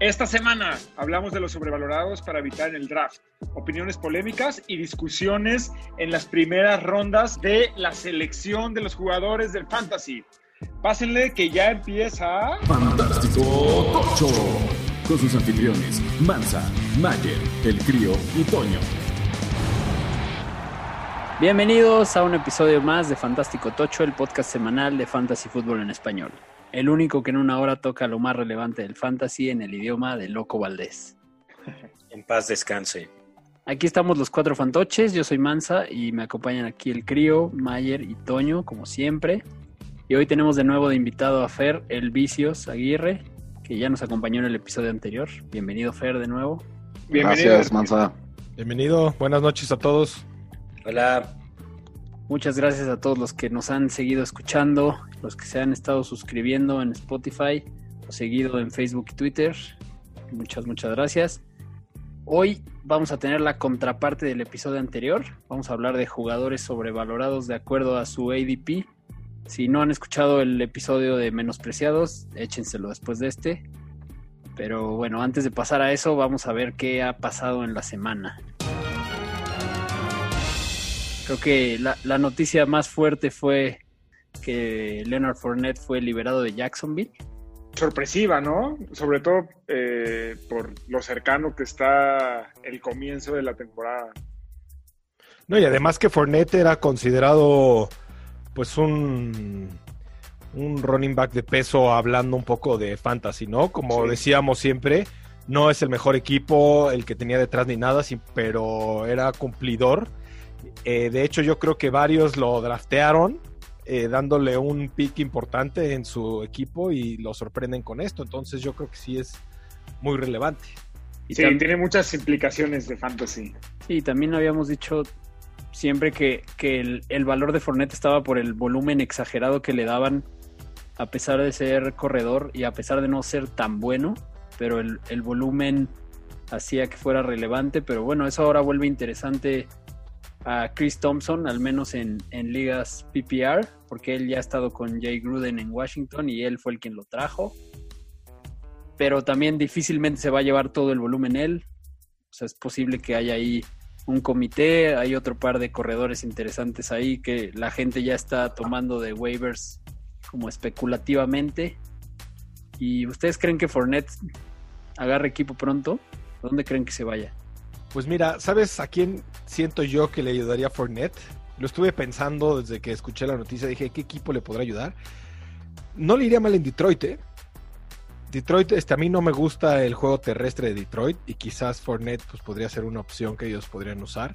Esta semana hablamos de los sobrevalorados para evitar el draft, opiniones polémicas y discusiones en las primeras rondas de la selección de los jugadores del fantasy. Pásenle que ya empieza. Fantástico Tocho. Con sus anfitriones, Mansa, Mayer, El Crío y Toño. Bienvenidos a un episodio más de Fantástico Tocho, el podcast semanal de Fantasy Fútbol en español. El único que en una hora toca lo más relevante del fantasy en el idioma de Loco Valdés. En paz descanse. Aquí estamos los cuatro fantoches, yo soy Mansa y me acompañan aquí el Crío, Mayer y Toño, como siempre. Y hoy tenemos de nuevo de invitado a Fer, el Vicios Aguirre, que ya nos acompañó en el episodio anterior. Bienvenido Fer de nuevo. Bienvenido. Gracias, Mansa. Bienvenido, buenas noches a todos. Hola. Muchas gracias a todos los que nos han seguido escuchando, los que se han estado suscribiendo en Spotify o seguido en Facebook y Twitter. Muchas, muchas gracias. Hoy vamos a tener la contraparte del episodio anterior. Vamos a hablar de jugadores sobrevalorados de acuerdo a su ADP. Si no han escuchado el episodio de Menospreciados, échenselo después de este. Pero bueno, antes de pasar a eso, vamos a ver qué ha pasado en la semana. Creo que la, la noticia más fuerte fue que Leonard Fournette fue liberado de Jacksonville. Sorpresiva, ¿no? Sobre todo eh, por lo cercano que está el comienzo de la temporada. No, y además que Fournette era considerado pues un, un running back de peso hablando un poco de fantasy, ¿no? Como Sí. decíamos siempre, no es el mejor equipo el que tenía detrás ni nada, sí, pero era cumplidor. Eh, de hecho, yo creo que varios lo draftearon eh, dándole un pick importante en su equipo y lo sorprenden con esto. Entonces yo creo que sí es muy relevante. Y sí, tiene muchas implicaciones de fantasy. Sí, también habíamos dicho siempre que, que el, el valor de Fournette estaba por el volumen exagerado que le daban, a pesar de ser corredor y a pesar de no ser tan bueno, pero el, el volumen hacía que fuera relevante. Pero bueno, eso ahora vuelve interesante a Chris Thompson, al menos en, ligas PPR, porque él ya ha estado con Jay Gruden en Washington y él fue el quien lo trajo. Pero también difícilmente se va a llevar todo el volumen él. O sea, es posible que haya ahí un comité, hay otro par de corredores interesantes ahí que la gente ya está tomando de waivers como especulativamente. ¿Y ustedes creen que Fournette agarre equipo pronto? ¿Dónde creen que se vaya? Pues mira, ¿sabes a quién siento yo que le ayudaría a Fournette? Lo estuve pensando desde que escuché la noticia, dije, ¿qué equipo le podrá ayudar? No le iría mal en Detroit, ¿eh? Detroit, este, a mí no me gusta el juego terrestre de Detroit y quizás Fournette pues, podría ser una opción que ellos podrían usar.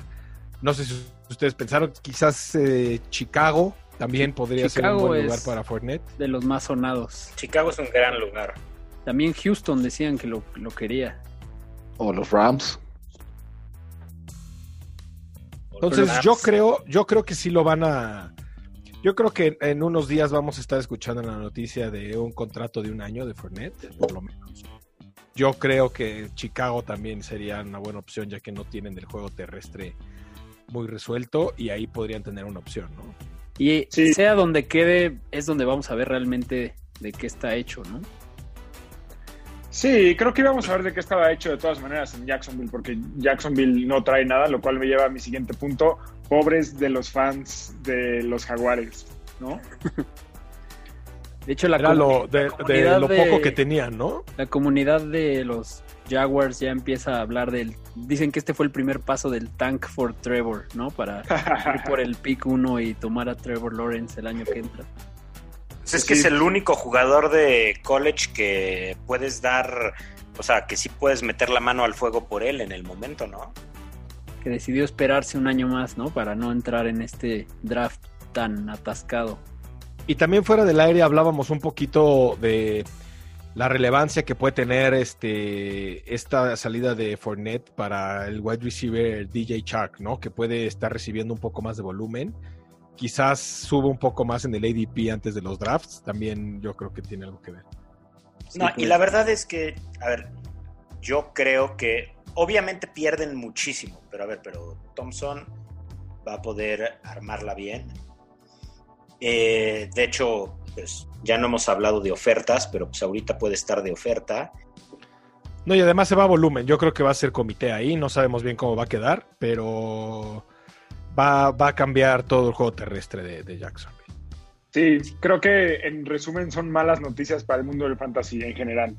No sé si ustedes pensaron, quizás eh, Chicago también podría ser un buen lugar para Fournette. De los más sonados. Chicago es un gran lugar. También Houston decían que lo, lo quería. O los Rams. Entonces yo creo, yo creo que sí lo van a. Yo creo que en unos días vamos a estar escuchando la noticia de un contrato de un año de Fournette, por lo menos. Yo creo que Chicago también sería una buena opción, ya que no tienen el juego terrestre muy resuelto y ahí podrían tener una opción, ¿no? Y Sí. sea donde quede, es donde vamos a ver realmente de qué está hecho, ¿no? Sí, creo que íbamos a ver de qué estaba hecho de todas maneras en Jacksonville, porque Jacksonville no trae nada, lo cual me lleva a mi siguiente punto. Pobres de los fans de los Jaguares, ¿no? De hecho, la, Era comu- lo, la de, de comunidad lo de- poco que tenían, ¿no? La comunidad de los Jaguars ya empieza a hablar del. Dicen que este fue el primer paso del tank for Trevor, ¿no? Para ir por el pick 1 y tomar a Trevor Lawrence el año que entra. Pues es que Sí. es el único jugador de college que puedes dar, o sea, que sí puedes meter la mano al fuego por él en el momento, ¿no? Que decidió esperarse un año más, ¿no? Para no entrar en este draft tan atascado. Y también fuera del aire hablábamos un poquito de la relevancia que puede tener este esta salida de Fournette para el wide receiver DJ Chark, ¿no? Que puede estar recibiendo un poco más de volumen. Quizás suba un poco más en el ADP antes de los drafts. También yo creo que tiene algo que ver. Sí, no, y la verdad es que, a ver, yo creo que obviamente pierden muchísimo, pero a ver, pero Thompson va a poder armarla bien. Eh, de hecho, pues ya no hemos hablado de ofertas, pero pues ahorita puede estar de oferta. No, y además se va a volumen. Yo creo que va a ser comité ahí. No sabemos bien cómo va a quedar, pero va, va a cambiar todo el juego terrestre de, de Jacksonville. Sí, creo que en resumen son malas noticias para el mundo del fantasy en general.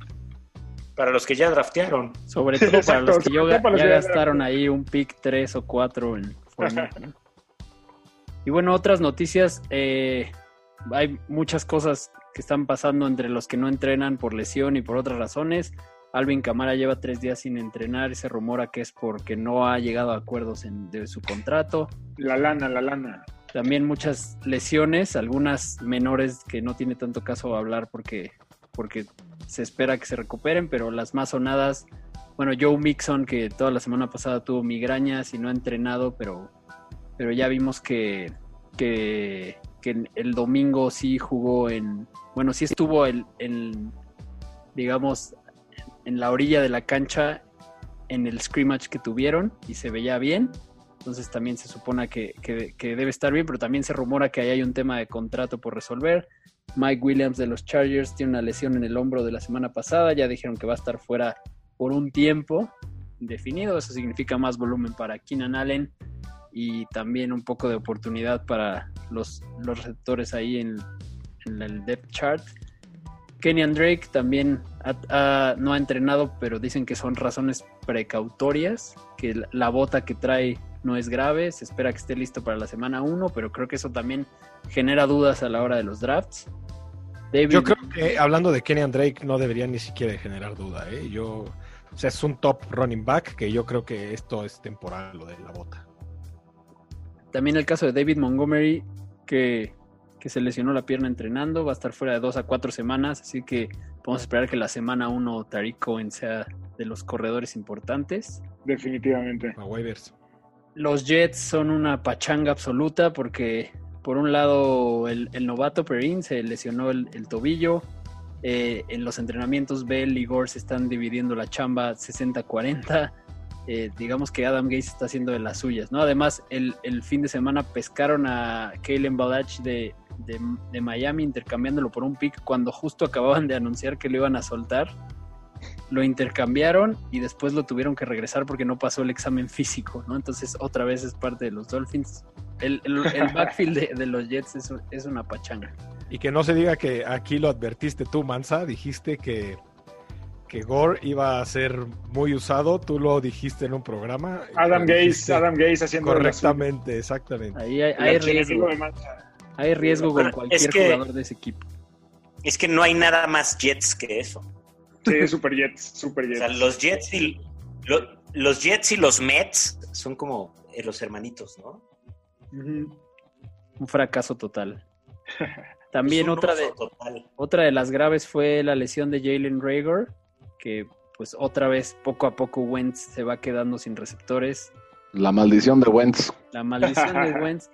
Para los que ya draftearon. Sobre todo para Exacto, los que yo- sobre todo para los ya que ya gastaron ahí un pick 3 o 4 en. Y bueno, otras noticias. eh, hay muchas cosas que están pasando entre los que no entrenan por lesión y por otras razones. Alvin Camara lleva tres días sin entrenar y se rumora que es porque no ha llegado a acuerdos en- de su contrato. La lana, la lana. También muchas lesiones, algunas menores que no tiene tanto caso hablar porque, porque se espera que se recuperen, pero las más sonadas, bueno, Joe Mixon, que toda la semana pasada tuvo migrañas y no ha entrenado, pero, pero ya vimos que, que, que el domingo sí jugó en, bueno, sí estuvo el, el, digamos, en la orilla de la cancha en el scrimmage que tuvieron y se veía bien. Entonces también se supone que, que- debe estar bien, pero también se rumora que ahí hay un tema de contrato por resolver. Mike Williams de los Chargers tiene una lesión en el hombro de la semana pasada. Ya dijeron que va a estar fuera por un tiempo indefinido. Eso significa más volumen para Keenan Allen y también un poco de oportunidad para los, los receptores ahí en, en el depth chart. Kenyan Drake también ha- ha- no ha entrenado, pero dicen que son razones precautorias, que la, la bota que trae no es grave, se espera que esté listo para la semana 1, pero creo que eso también genera dudas a la hora de los drafts. David, Yo creo que hablando de Kenyan Drake no debería ni siquiera generar duda. ¿eh? Yo, o sea, es un top running back que yo creo que esto es temporal, lo de la bota. También el caso de David Montgomery, que, que se lesionó la pierna entrenando, va a estar fuera de dos a cuatro semanas, así que podemos esperar que la semana 1 Tariq Cohen sea de los corredores importantes. Definitivamente. A waivers. Los Jets son una pachanga absoluta porque por un lado el, el novato Perrin se lesionó el, el tobillo. Eh, en los entrenamientos Bell y Gore se están dividiendo la chamba 60-40. Eh, digamos que Adam Gates está haciendo de las suyas, ¿no? Además, el, el fin de semana pescaron a Kalen Balach de, de- de Miami intercambiándolo por un pick cuando justo acababan de anunciar que lo iban a soltar. Lo intercambiaron y después lo tuvieron que regresar porque no pasó el examen físico, ¿no? Entonces, otra vez es parte de los Dolphins. El, el- el backfield de, de los Jets es, un- es una pachanga. Y que no se diga que aquí lo advertiste tú, Mansa, dijiste que, que Gore iba a ser muy usado, tú lo dijiste en un programa. Adam Gaze, Adam Gaze haciendo. Correctamente, exactamente. Ahí hay, riesgo. Hay riesgo con cualquier es que- jugador de ese equipo. Es que no hay nada más Jets que eso. Sí, Super Jets, Super O Jets. sea, los Jets y lo- los Jets y los Mets son como eh, los hermanitos, ¿no? Un fracaso total. También otra de, total. otra de las graves fue la lesión de Jalen Rager, que pues otra vez poco a poco Wentz se va quedando sin receptores. La maldición de Wentz. La maldición de Wentz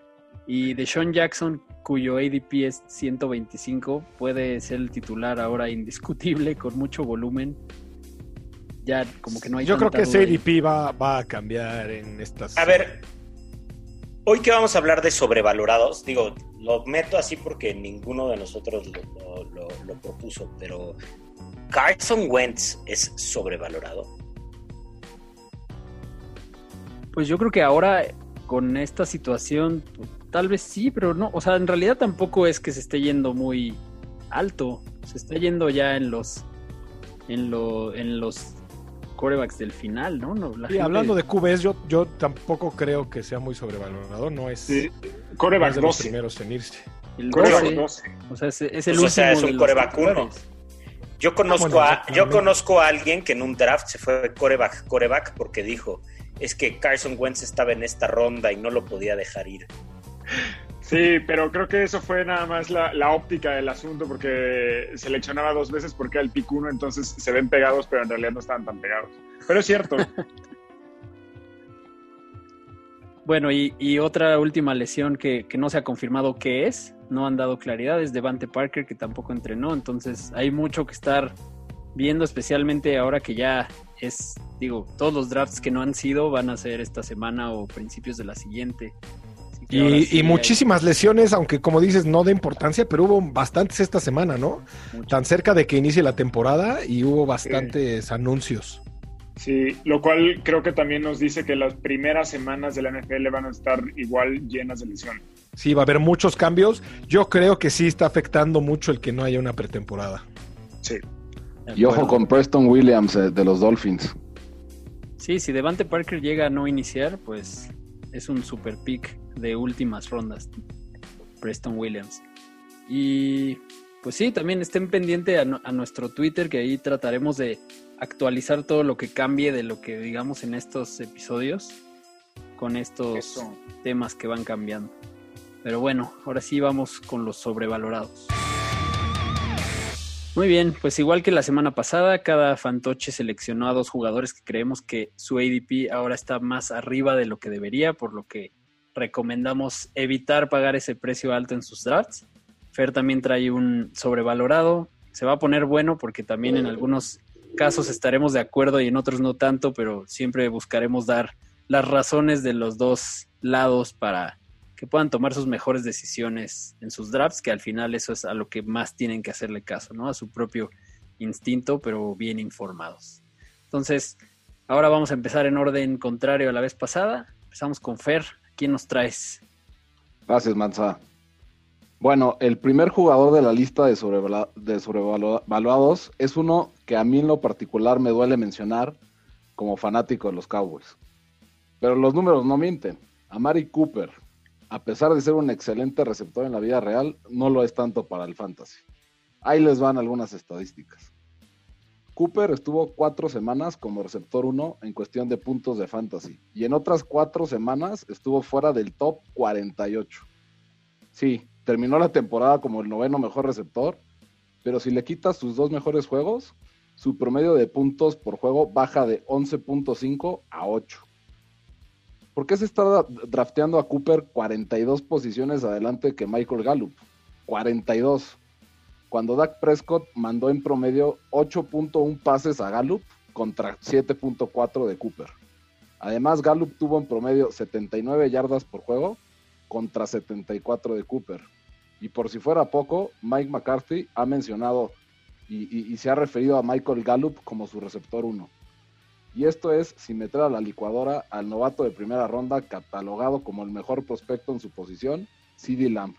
y de Sean Jackson, cuyo ADP es 125, puede ser el titular ahora indiscutible con mucho volumen. Ya como que no hay Yo creo que ese. ADP va, va a cambiar en estas. A ver, hoy que vamos a hablar de sobrevalorados, digo, lo meto así porque ninguno de nosotros lo, lo- lo- lo propuso, pero Carson Wentz es sobrevalorado. Pues yo creo que ahora con esta situación, tal vez sí, pero no, o sea, en realidad tampoco es que se esté yendo muy alto, se está yendo ya en los en lo en los corebacks del final, ¿no? no la Y gente- hablando de QBs, yo, yo tampoco creo que sea muy sobrevalorado. No es, Sí. no es Coreback de los 12. primeros en irse. el Coreback 12, 12. o sea, es, es el Pues, o sea, último es un de los coreback uno. titulares. Yo conozco, Bueno, a, yo conozco a alguien que en un draft se fue coreback, coreback porque dijo, es que Carson Wentz estaba en esta ronda y no lo podía dejar ir. Sí, pero creo que eso fue nada más la, óptica del asunto porque seleccionaba dos veces porque era el pick uno, entonces se ven pegados, pero en realidad no estaban tan pegados. Pero es cierto. Bueno, y, y otra última lesión que, que no se ha confirmado qué es, no han dado claridad, es Devante Parker, que tampoco entrenó, entonces hay mucho que estar viendo, especialmente ahora que ya es, digo, todos los drafts que no han sido van a ser esta semana o principios de la siguiente. Y, sí y hay muchísimas lesiones, aunque como dices, no de importancia, pero hubo bastantes esta semana, ¿no? mucho. Tan cerca de que inicie la temporada y hubo bastantes anuncios. Sí, lo cual creo que también nos dice que las primeras semanas de la NFL van a estar igual llenas de lesiones. Sí, va a haber muchos cambios. Yo creo que sí está afectando mucho el que no haya una pretemporada. Sí. Y ojo con Preston Williams eh, de los Dolphins. Sí, si Devante Parker llega a no iniciar, pues es un super pick de últimas rondas. Preston Williams. Y pues sí, también estén pendiente a, nu- a nuestro Twitter, que ahí trataremos de actualizar todo lo que cambie de lo que digamos en estos episodios con estos Eso. temas que van cambiando. Pero bueno, ahora sí vamos con los sobrevalorados. Muy bien, pues igual que la semana pasada, cada fantoche seleccionó a dos jugadores que creemos que su ADP ahora está más arriba de lo que debería, por lo que recomendamos evitar pagar ese precio alto en sus drafts. Fer también trae un sobrevalorado. Se va a poner bueno porque también en algunos casos estaremos de acuerdo y en otros no tanto, pero siempre buscaremos dar las razones de los dos lados para que puedan tomar sus mejores decisiones en sus drafts, que al final eso es a lo que más tienen que hacerle caso, ¿no? A su propio instinto, pero bien informados. Entonces, ahora vamos a empezar en orden contrario a la vez pasada. Empezamos con Fer. ¿Quién nos traes? Gracias, Manza. Bueno, el primer jugador de la lista de, sobrevala- de sobrevaluados es uno que a mí en lo particular me duele mencionar como fanático de los Cowboys. Pero los números no mienten. Amari Cooper, a pesar de ser un excelente receptor en la vida real, no lo es tanto para el fantasy. Ahí les van algunas estadísticas. Cooper estuvo cuatro semanas como receptor 1 en cuestión de puntos de fantasy y en otras cuatro semanas estuvo fuera del top 48. Sí, terminó la temporada como el noveno mejor receptor, pero si le quitas sus dos mejores juegos, su promedio de puntos por juego baja de 11.5 a 8. ¿Por qué se está drafteando a Cooper 42 posiciones adelante que Michael Gallup? 42. Cuando Dak Prescott mandó en promedio 8.1 pases a Gallup contra 7.4 de Cooper. Además, Gallup tuvo en promedio 79 yardas por juego contra 74 de Cooper. Y por si fuera poco, Mike McCarthy ha mencionado y, se ha referido a Michael Gallup como su receptor 1. Y esto es sin meter a la licuadora al novato de primera ronda catalogado como el mejor prospecto en su posición, CD Lamb.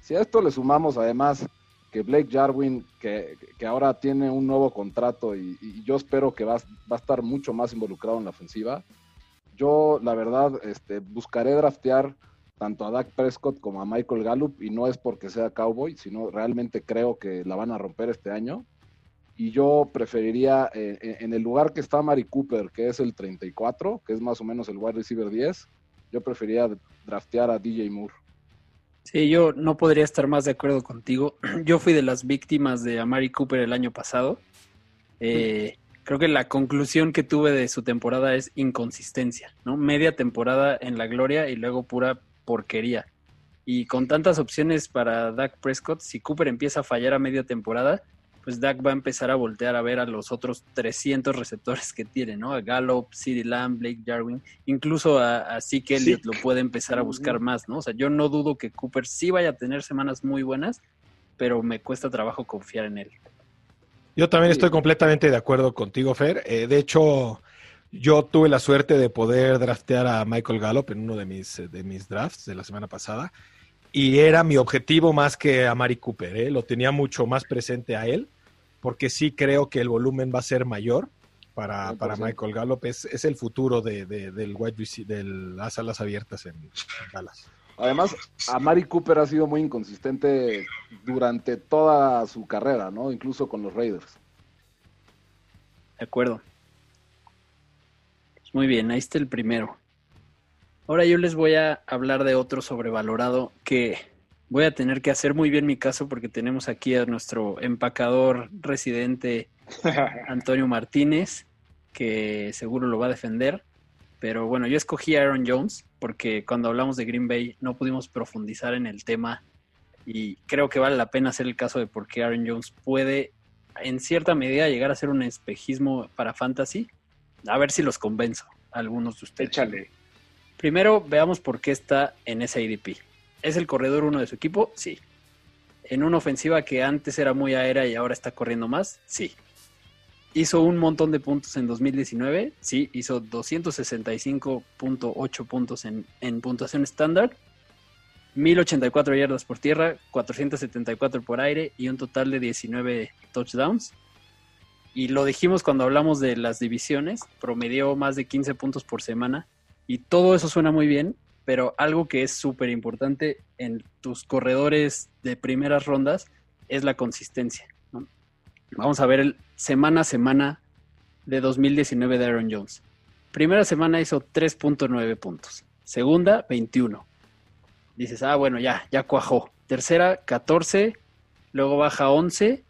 Si a esto le sumamos además que Blake Jarwin, que, que ahora tiene un nuevo contrato y, yo espero que va, va a estar mucho más involucrado en la ofensiva, yo la verdad este, buscaré draftear tanto a Dak Prescott como a Michael Gallup y no es porque sea cowboy, sino realmente creo que la van a romper este año. Y yo preferiría, eh, en- en el lugar que está Mari Cooper, que es el 34, que es más o menos el wide receiver 10, yo preferiría draftear a DJ Moore. Sí, yo no podría estar más de acuerdo contigo. Yo fui de las víctimas de Amari Cooper el año pasado. Eh, creo que la conclusión que tuve de su temporada es inconsistencia, ¿no? Media temporada en la gloria y luego pura porquería. Y con tantas opciones para Dak Prescott, si Cooper empieza a fallar a media temporada, pues Dak va a empezar a voltear a ver a los otros 300 receptores que tiene, ¿no? A Gallup, CeeDee Lamb, Blake Jarwin, incluso a, a Zeke Elliott lo puede empezar a buscar más, ¿no? O sea, yo no dudo que Cooper sí vaya a tener semanas muy buenas, pero me cuesta trabajo confiar en él. Yo también estoy completamente de acuerdo contigo, Fer. Eh, de hecho, yo tuve la suerte de poder draftear a Michael Gallup en uno de mis, eh, de mis drafts de la semana pasada. Y era mi objetivo más que a Mari Cooper. ¿eh? Lo tenía mucho más presente a él, porque sí creo que el volumen va a ser mayor para, para 100%. Michael Gallup. Es, es el futuro de, de- del wide rece- de las alas abiertas en, en Dallas. Además, a Mari Cooper ha sido muy inconsistente durante toda su carrera, ¿no? Incluso con los Raiders. De acuerdo. Pues muy bien, ahí está el primero. Ahora yo les voy a hablar de otro sobrevalorado que voy a tener que hacer muy bien mi caso porque tenemos aquí a nuestro empacador residente Antonio Martínez, que seguro lo va a defender. Pero bueno, yo escogí a Aaron Jones porque cuando hablamos de Green Bay no pudimos profundizar en el tema y creo que vale la pena hacer el caso de por qué Aaron Jones puede en cierta medida llegar a ser un espejismo para fantasy. A ver si los convenzo a algunos de ustedes. Échale. Primero, veamos por qué está en ese ADP. ¿Es el corredor uno de su equipo? Sí. ¿En una ofensiva que antes era muy aérea y ahora está corriendo más? Sí. ¿Hizo un montón de puntos en 2019? Sí, hizo 265.8 puntos en, en puntuación estándar 1084 yardas por tierra, 474 por aire y un total de 19 touchdowns. Y lo dijimos cuando hablamos de las divisiones, promedió más de 15 puntos por semana y todo eso suena muy bien, pero algo que es súper importante en tus corredores de primeras rondas es la consistencia. Vamos a ver el semana a semana de 2019 de Aaron Jones. Primera semana hizo 3.9 puntos. Segunda, 21 dices, ah, bueno, ya, ya cuajó. Tercera, 14, luego baja 11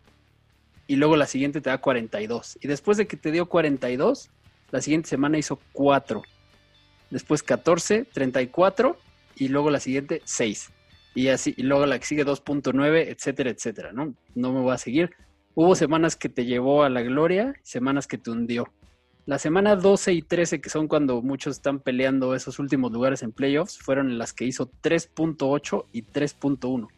y luego la siguiente te da 42. Y después de que te dio 42, la siguiente semana hizo 4. Después 14, 34 y luego la siguiente 6. Y así, y luego la que sigue 2.9, etcétera, etcétera, ¿no? No me voy a seguir. Hubo semanas que te llevó a la gloria, semanas que te hundió. La semana 12 y 13, que son cuando muchos están peleando esos últimos lugares en playoffs, fueron las que hizo 3.8 y 3.1.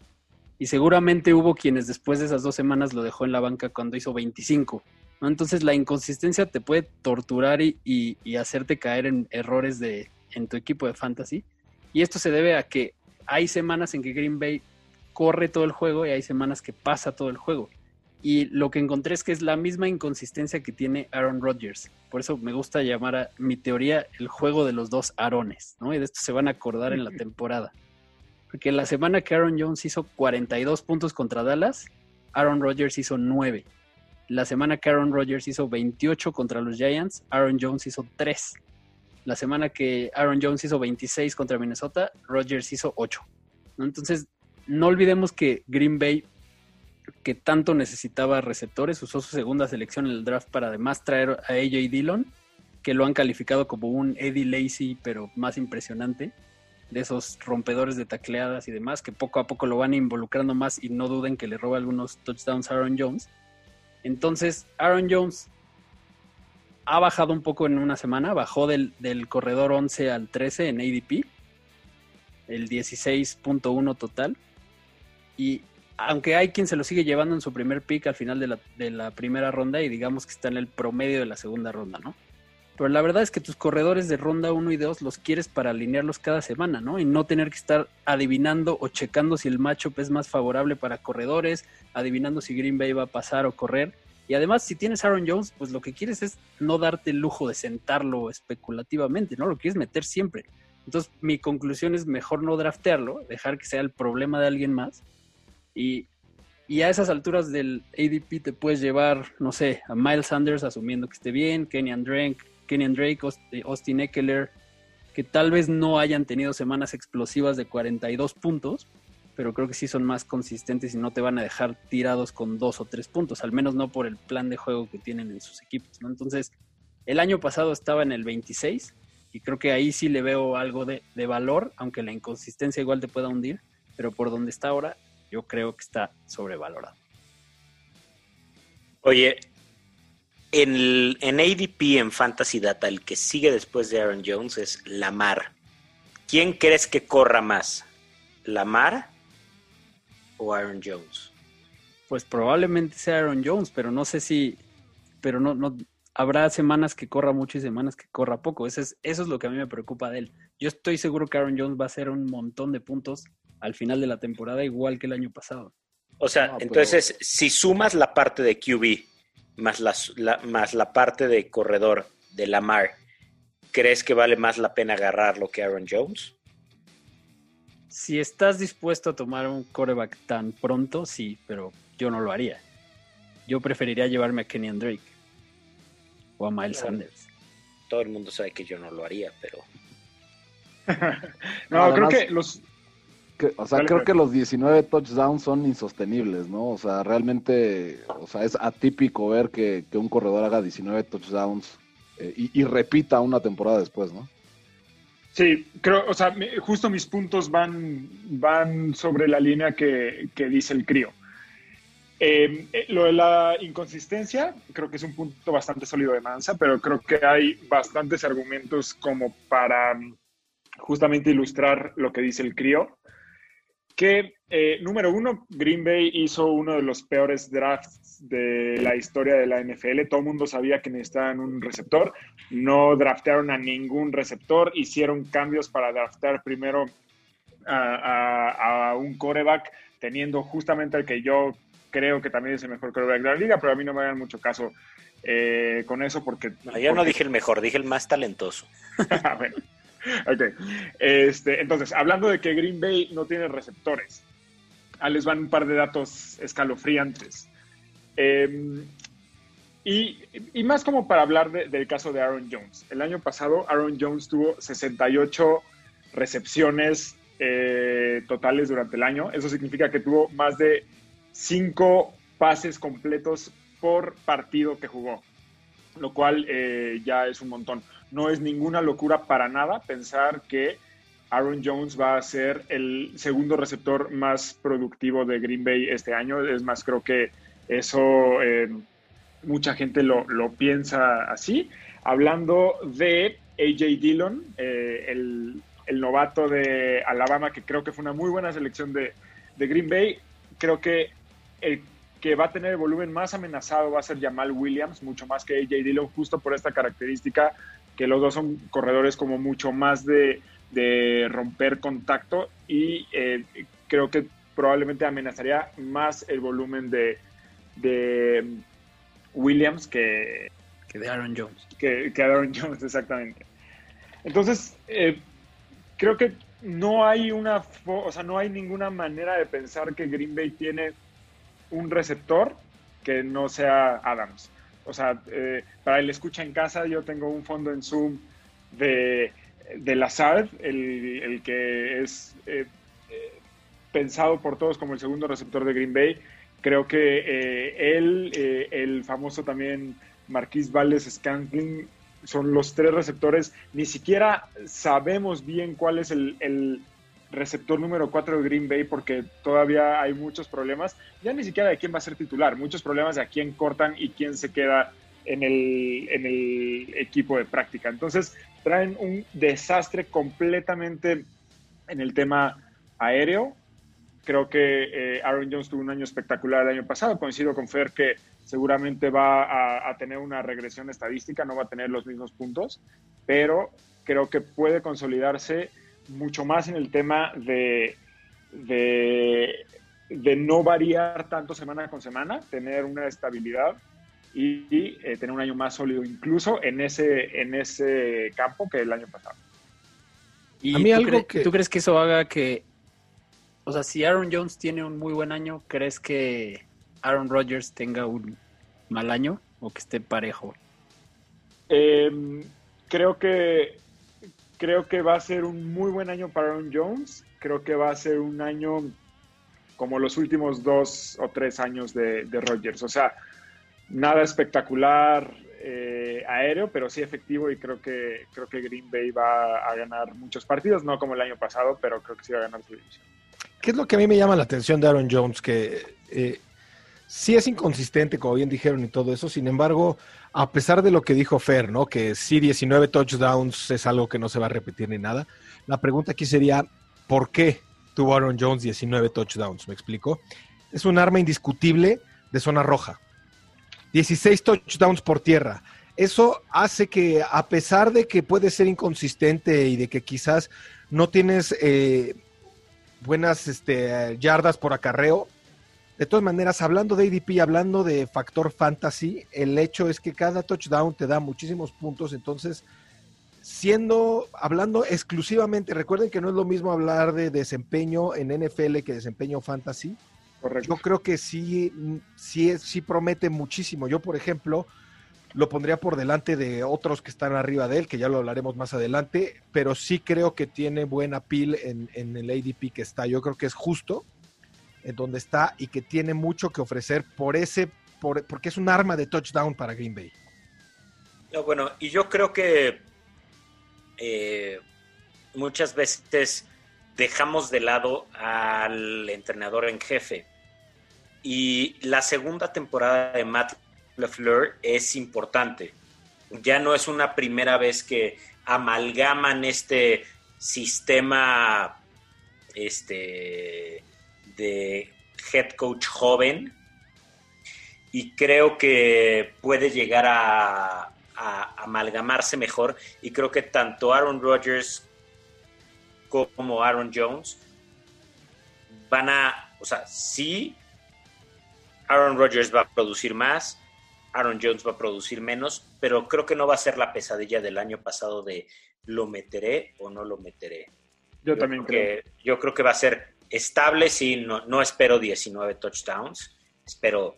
Y seguramente hubo quienes después de esas dos semanas lo dejó en la banca cuando hizo 25. Entonces la inconsistencia te puede torturar y, hacerte caer en errores de, en tu equipo de fantasy. Y esto se debe a que hay semanas en que Green Bay corre todo el juego y hay semanas que pasa todo el juego. Y lo que encontré es que es la misma inconsistencia que tiene Aaron Rodgers. Por eso me gusta llamar a mi teoría el juego de los dos Aarones, ¿no? Y de esto se van a acordar en la temporada. Porque la semana que Aaron Jones hizo 42 puntos contra Dallas, Aaron Rodgers hizo 9. La semana que Aaron Rodgers hizo 28 contra los Giants, Aaron Jones hizo 3. La semana que Aaron Jones hizo 26 contra Minnesota, Rodgers hizo 8. Entonces, no olvidemos que Green Bay que tanto necesitaba receptores, usó su segunda selección en el draft para además traer a AJ Dillon, que lo han calificado como un Eddie Lacy, pero más impresionante, de esos rompedores de tacleadas y demás, que poco a poco lo van involucrando más y no duden que le roba algunos touchdowns a Aaron Jones. Entonces, Aaron Jones ha bajado un poco en una semana, bajó del, del corredor 11 al 13 en ADP, el 16.1 total. Y aunque hay quien se lo sigue llevando en su primer pick al final de la, primera ronda y digamos que está en el promedio de la segunda ronda, ¿no? Pero la verdad es que tus corredores de ronda 1 y 2 los quieres para alinearlos cada semana, ¿no? Y no tener que estar adivinando o checando si el matchup es más favorable para corredores, adivinando si Green Bay va a pasar o correr. Y además, si tienes Aaron Jones, pues lo que quieres es no darte el lujo de sentarlo especulativamente, ¿no? Lo quieres meter siempre. Entonces, mi conclusión es mejor no draftearlo, dejar que sea el problema de alguien más y, a esas alturas del ADP te puedes llevar, no sé, a Miles Sanders asumiendo que esté bien, Kenny Drake, Kenny Drake Austin Eckler, que tal vez no hayan tenido semanas explosivas de 42 puntos, pero creo que sí son más consistentes y no te van a dejar tirados con dos o tres puntos, al menos no por el plan de juego que tienen en sus equipos. Entonces, el año pasado estaba en el 26 y creo que ahí sí le veo algo de, de valor, aunque la inconsistencia igual te pueda hundir, pero por donde está ahora yo creo que está sobrevalorado. Oye, en, en ADP, en Fantasy Data, el que sigue después de Aaron Jones es Lamar. ¿Quién crees que corra más? ¿Lamar o Aaron Jones? Pues probablemente sea Aaron Jones, pero no sé si, pero no, no, habrá semanas que corra mucho y semanas que corra poco. Eso es, eso es lo que a mí me preocupa de él. Yo estoy seguro que Aaron Jones va a hacer un montón de puntos al final de la temporada, igual que el año pasado. O sea, entonces, si sumas la parte de QB más la, más la parte de corredor de Lamar, ¿crees que vale más la pena agarrarlo que Aaron Jones? Si estás dispuesto a tomar un coreback tan pronto, sí, pero yo no lo haría. Yo preferiría llevarme a Kenny Drake o a Miles Sanders. Todo el mundo sabe que yo no lo haría, pero. no, creo que los, o sea, creo que los 19 touchdowns son insostenibles, ¿no? O sea, realmente, o sea, es atípico ver que, un corredor haga 19 touchdowns eh, y, repita una temporada después, ¿no? Sí, creo, o sea, justo mis puntos van, van sobre la línea que, dice el crío. Em, eh, lo de la inconsistencia, creo que es un punto bastante sólido de Mansa, pero creo que hay bastantes argumentos como para justamente ilustrar lo que dice el crío, que eh, número uno, Green Bay hizo uno de los peores drafts de la historia de la NFL. Todo el mundo sabía que necesitaban un receptor. No draftearon a ningún receptor. Hicieron cambios para draftear primero a, un coreback, teniendo justamente el que yo creo que también es el mejor coreback de la liga, pero a mí no me hagan mucho caso eh, con eso porque... yo no dije el mejor, dije el más talentoso. bueno, ok. Este, entonces, hablando de que Green Bay no tiene receptores, les van un par de datos escalofriantes. Em, y, más como para hablar del caso de Aaron Jones. El año pasado Aaron Jones tuvo 68 recepciones eh, totales durante el año. Eso significa que tuvo más de 5 pases completos por partido que jugó, lo cual eh, ya es un montón. No es ninguna locura para nada pensar que Aaron Jones va a ser el segundo receptor más productivo de Green Bay este año. Es más, creo que eso eh, mucha gente lo, piensa así. Hablando de AJ Dillon, eh, el, novato de Alabama, que creo que fue una muy buena selección de, de Green Bay, creo que el que va a tener el volumen más amenazado va a ser Jamal Williams, mucho más que AJ Dillon, justo por esta característica que los dos son corredores como mucho más de, romper contacto y eh, creo que probablemente amenazaría más el volumen de, Williams que, que de Aaron Jones. Que, que Aaron Jones, exactamente. Entonces, eh, creo que no hay una, o sea, no hay ninguna manera de pensar que Green Bay tiene un receptor que no sea Adams. O sea, eh, para el escucha en casa, yo tengo un fondo en Zoom de, de Lazard, el, el que es eh, eh, pensado por todos como el segundo receptor de Green Bay. Creo que él, el famoso también Marquis Valles Scantling, son los tres receptores. Ni siquiera sabemos bien cuál es el receptor número 4 de Green Bay porque todavía hay muchos problemas, ya ni siquiera de quién va a ser titular, muchos problemas de a quién cortan y quién se queda en el, equipo de práctica. Entonces traen un desastre completamente en el tema aéreo. Creo que eh, Aaron Jones tuvo un año espectacular el año pasado. Coincido con Fer que seguramente va a, a, tener una regresión estadística, no va a tener los mismos puntos, pero creo que puede consolidarse mucho más en el tema de, de, no variar tanto semana con semana, tener una estabilidad y, eh, tener un año más sólido incluso en ese, en ese campo que el año pasado. ¿Y mí tú, que... ¿tú crees que eso haga que, o sea, si Aaron Jones tiene un muy buen año, ¿crees que Aaron Rodgers tenga un mal año o que esté parejo? Em, creo que Creo que va a ser un muy buen año para Aaron Jones. Creo que va a ser un año como los últimos dos o tres años de, de Rodgers. O sea, nada espectacular eh, aéreo, pero sí efectivo y creo que, creo que Green Bay va a ganar muchos partidos, no como el año pasado, pero creo que sí va a ganar su división. ¿Qué es lo que a mí me llama la atención de Aaron Jones? Que eh, sí es inconsistente, como bien dijeron y todo eso, sin embargo, a pesar de lo que dijo Fer, ¿no? Que sí, 19 touchdowns es algo que no se va a repetir ni nada. La pregunta aquí sería, ¿por qué tuvo Aaron Jones 19 touchdowns? ¿Me explico? Es un arma indiscutible de zona roja. 16 touchdowns por tierra. Eso hace que, a pesar de que puede ser inconsistente y de que quizás no tienes eh, buenas este, yardas por acarreo, de todas maneras, hablando de ADP, hablando de factor fantasy, el hecho es que cada touchdown te da muchísimos puntos, entonces siendo, hablando exclusivamente, recuerden que no es lo mismo hablar de desempeño en NFL que desempeño fantasy. Correcto. Yo creo que sí, sí, sí promete muchísimo. Yo, por ejemplo, lo pondría por delante de otros que están arriba de él, que ya lo hablaremos más adelante, pero sí creo que tiene buena pil en, en el ADP que está. Yo creo que es justo en donde está y que tiene mucho que ofrecer por ese, por, porque es un arma de touchdown para Green Bay. bueno, y yo creo que eh, muchas veces dejamos de lado al entrenador en jefe. Y la segunda temporada de Matt LeFleur es importante. Ya no es una primera vez que amalgaman este sistema este, de head coach joven y creo que puede llegar a, amalgamarse mejor y creo que tanto Aaron Rodgers como Aaron Jones van a, o sea, sí, Aaron Rodgers va a producir más, Aaron Jones va a producir menos, pero creo que no va a ser la pesadilla del año pasado de lo meteré o no lo meteré. Yo, también creo. Que, yo creo que va a ser estable, sí, no, no espero 19 touchdowns, espero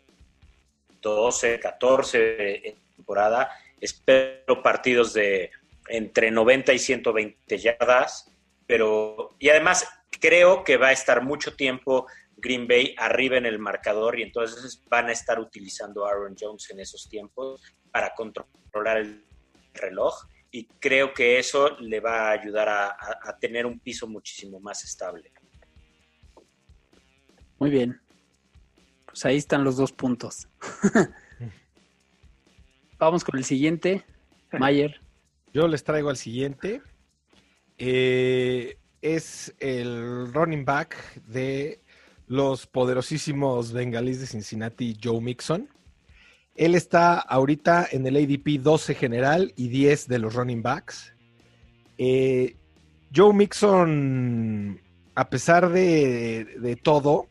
12, 14 en temporada. Espero partidos de entre 90 y 120 yardas, pero y además creo que va a estar mucho tiempo Green Bay arriba en el marcador y entonces van a estar utilizando Aaron Jones en esos tiempos para controlar el reloj y creo que eso le va a ayudar a tener un piso muchísimo más estable. Muy bien. Pues ahí están los dos puntos. Vamos con el siguiente. Mayer. Yo les traigo al siguiente. Eh, es el running back de los poderosísimos bengalíes de Cincinnati, Joe Mixon. Él está ahorita en el ADP 12 general y 10 de los running backs. Eh, Joe Mixon, a pesar de, de todo,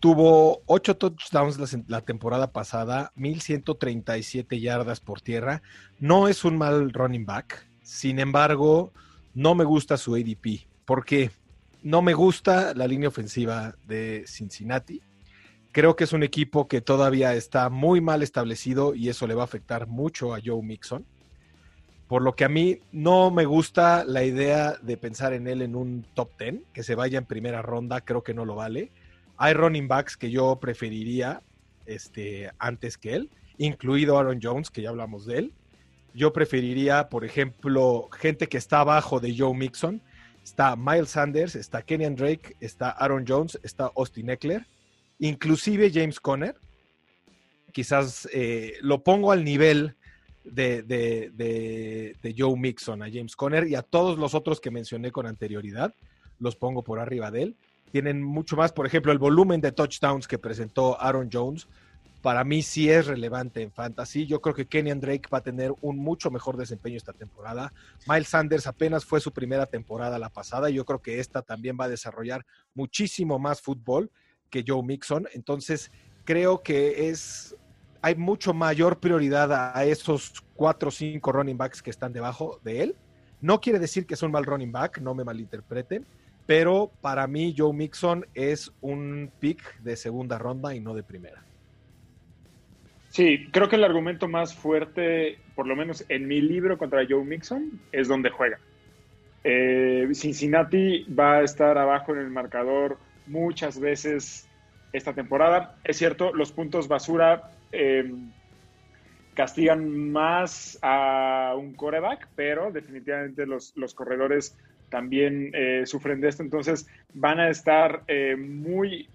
Tuvo ocho touchdowns la, temporada pasada, 1137 yardas por tierra. No es un mal running back. Sin embargo, no me gusta su ADP. porque No me gusta la línea ofensiva de Cincinnati. Creo que es un equipo que todavía está muy mal establecido y eso le va a afectar mucho a Joe Mixon. Por lo que a mí no me gusta la idea de pensar en él en un top 10, que se vaya en primera ronda, creo que no lo vale. Hay running backs que yo preferiría este, antes que él, incluido Aaron Jones, que ya hablamos de él. Yo preferiría, por ejemplo, gente que está abajo de Joe Mixon. Está Miles Sanders, está Kenyan Drake, está Aaron Jones, está Austin Eckler, inclusive James Conner. Quizás eh, lo pongo al nivel de, de, Joe Mixon, a James Conner y a todos los otros que mencioné con anterioridad. Los pongo por arriba de él tienen mucho más. Por ejemplo, el volumen de touchdowns que presentó Aaron Jones, para mí sí es relevante en fantasy. Yo creo que Kenyan Drake va a tener un mucho mejor desempeño esta temporada. Miles Sanders apenas fue su primera temporada la pasada. Yo creo que esta también va a desarrollar muchísimo más fútbol que Joe Mixon. Entonces, creo que es hay mucho mayor prioridad a esos cuatro o cinco running backs que están debajo de él. No quiere decir que es un mal running back, no me malinterpreten, pero para mí Joe Mixon es un pick de segunda ronda y no de primera. Sí, creo que el argumento más fuerte, por lo menos en mi libro contra Joe Mixon, es donde juega. Eh, Cincinnati va a estar abajo en el marcador muchas veces esta temporada. Es cierto, los puntos basura eh, castigan más a un coreback, pero definitivamente los, los corredores también eh, sufren de esto, entonces van a estar eh, muy,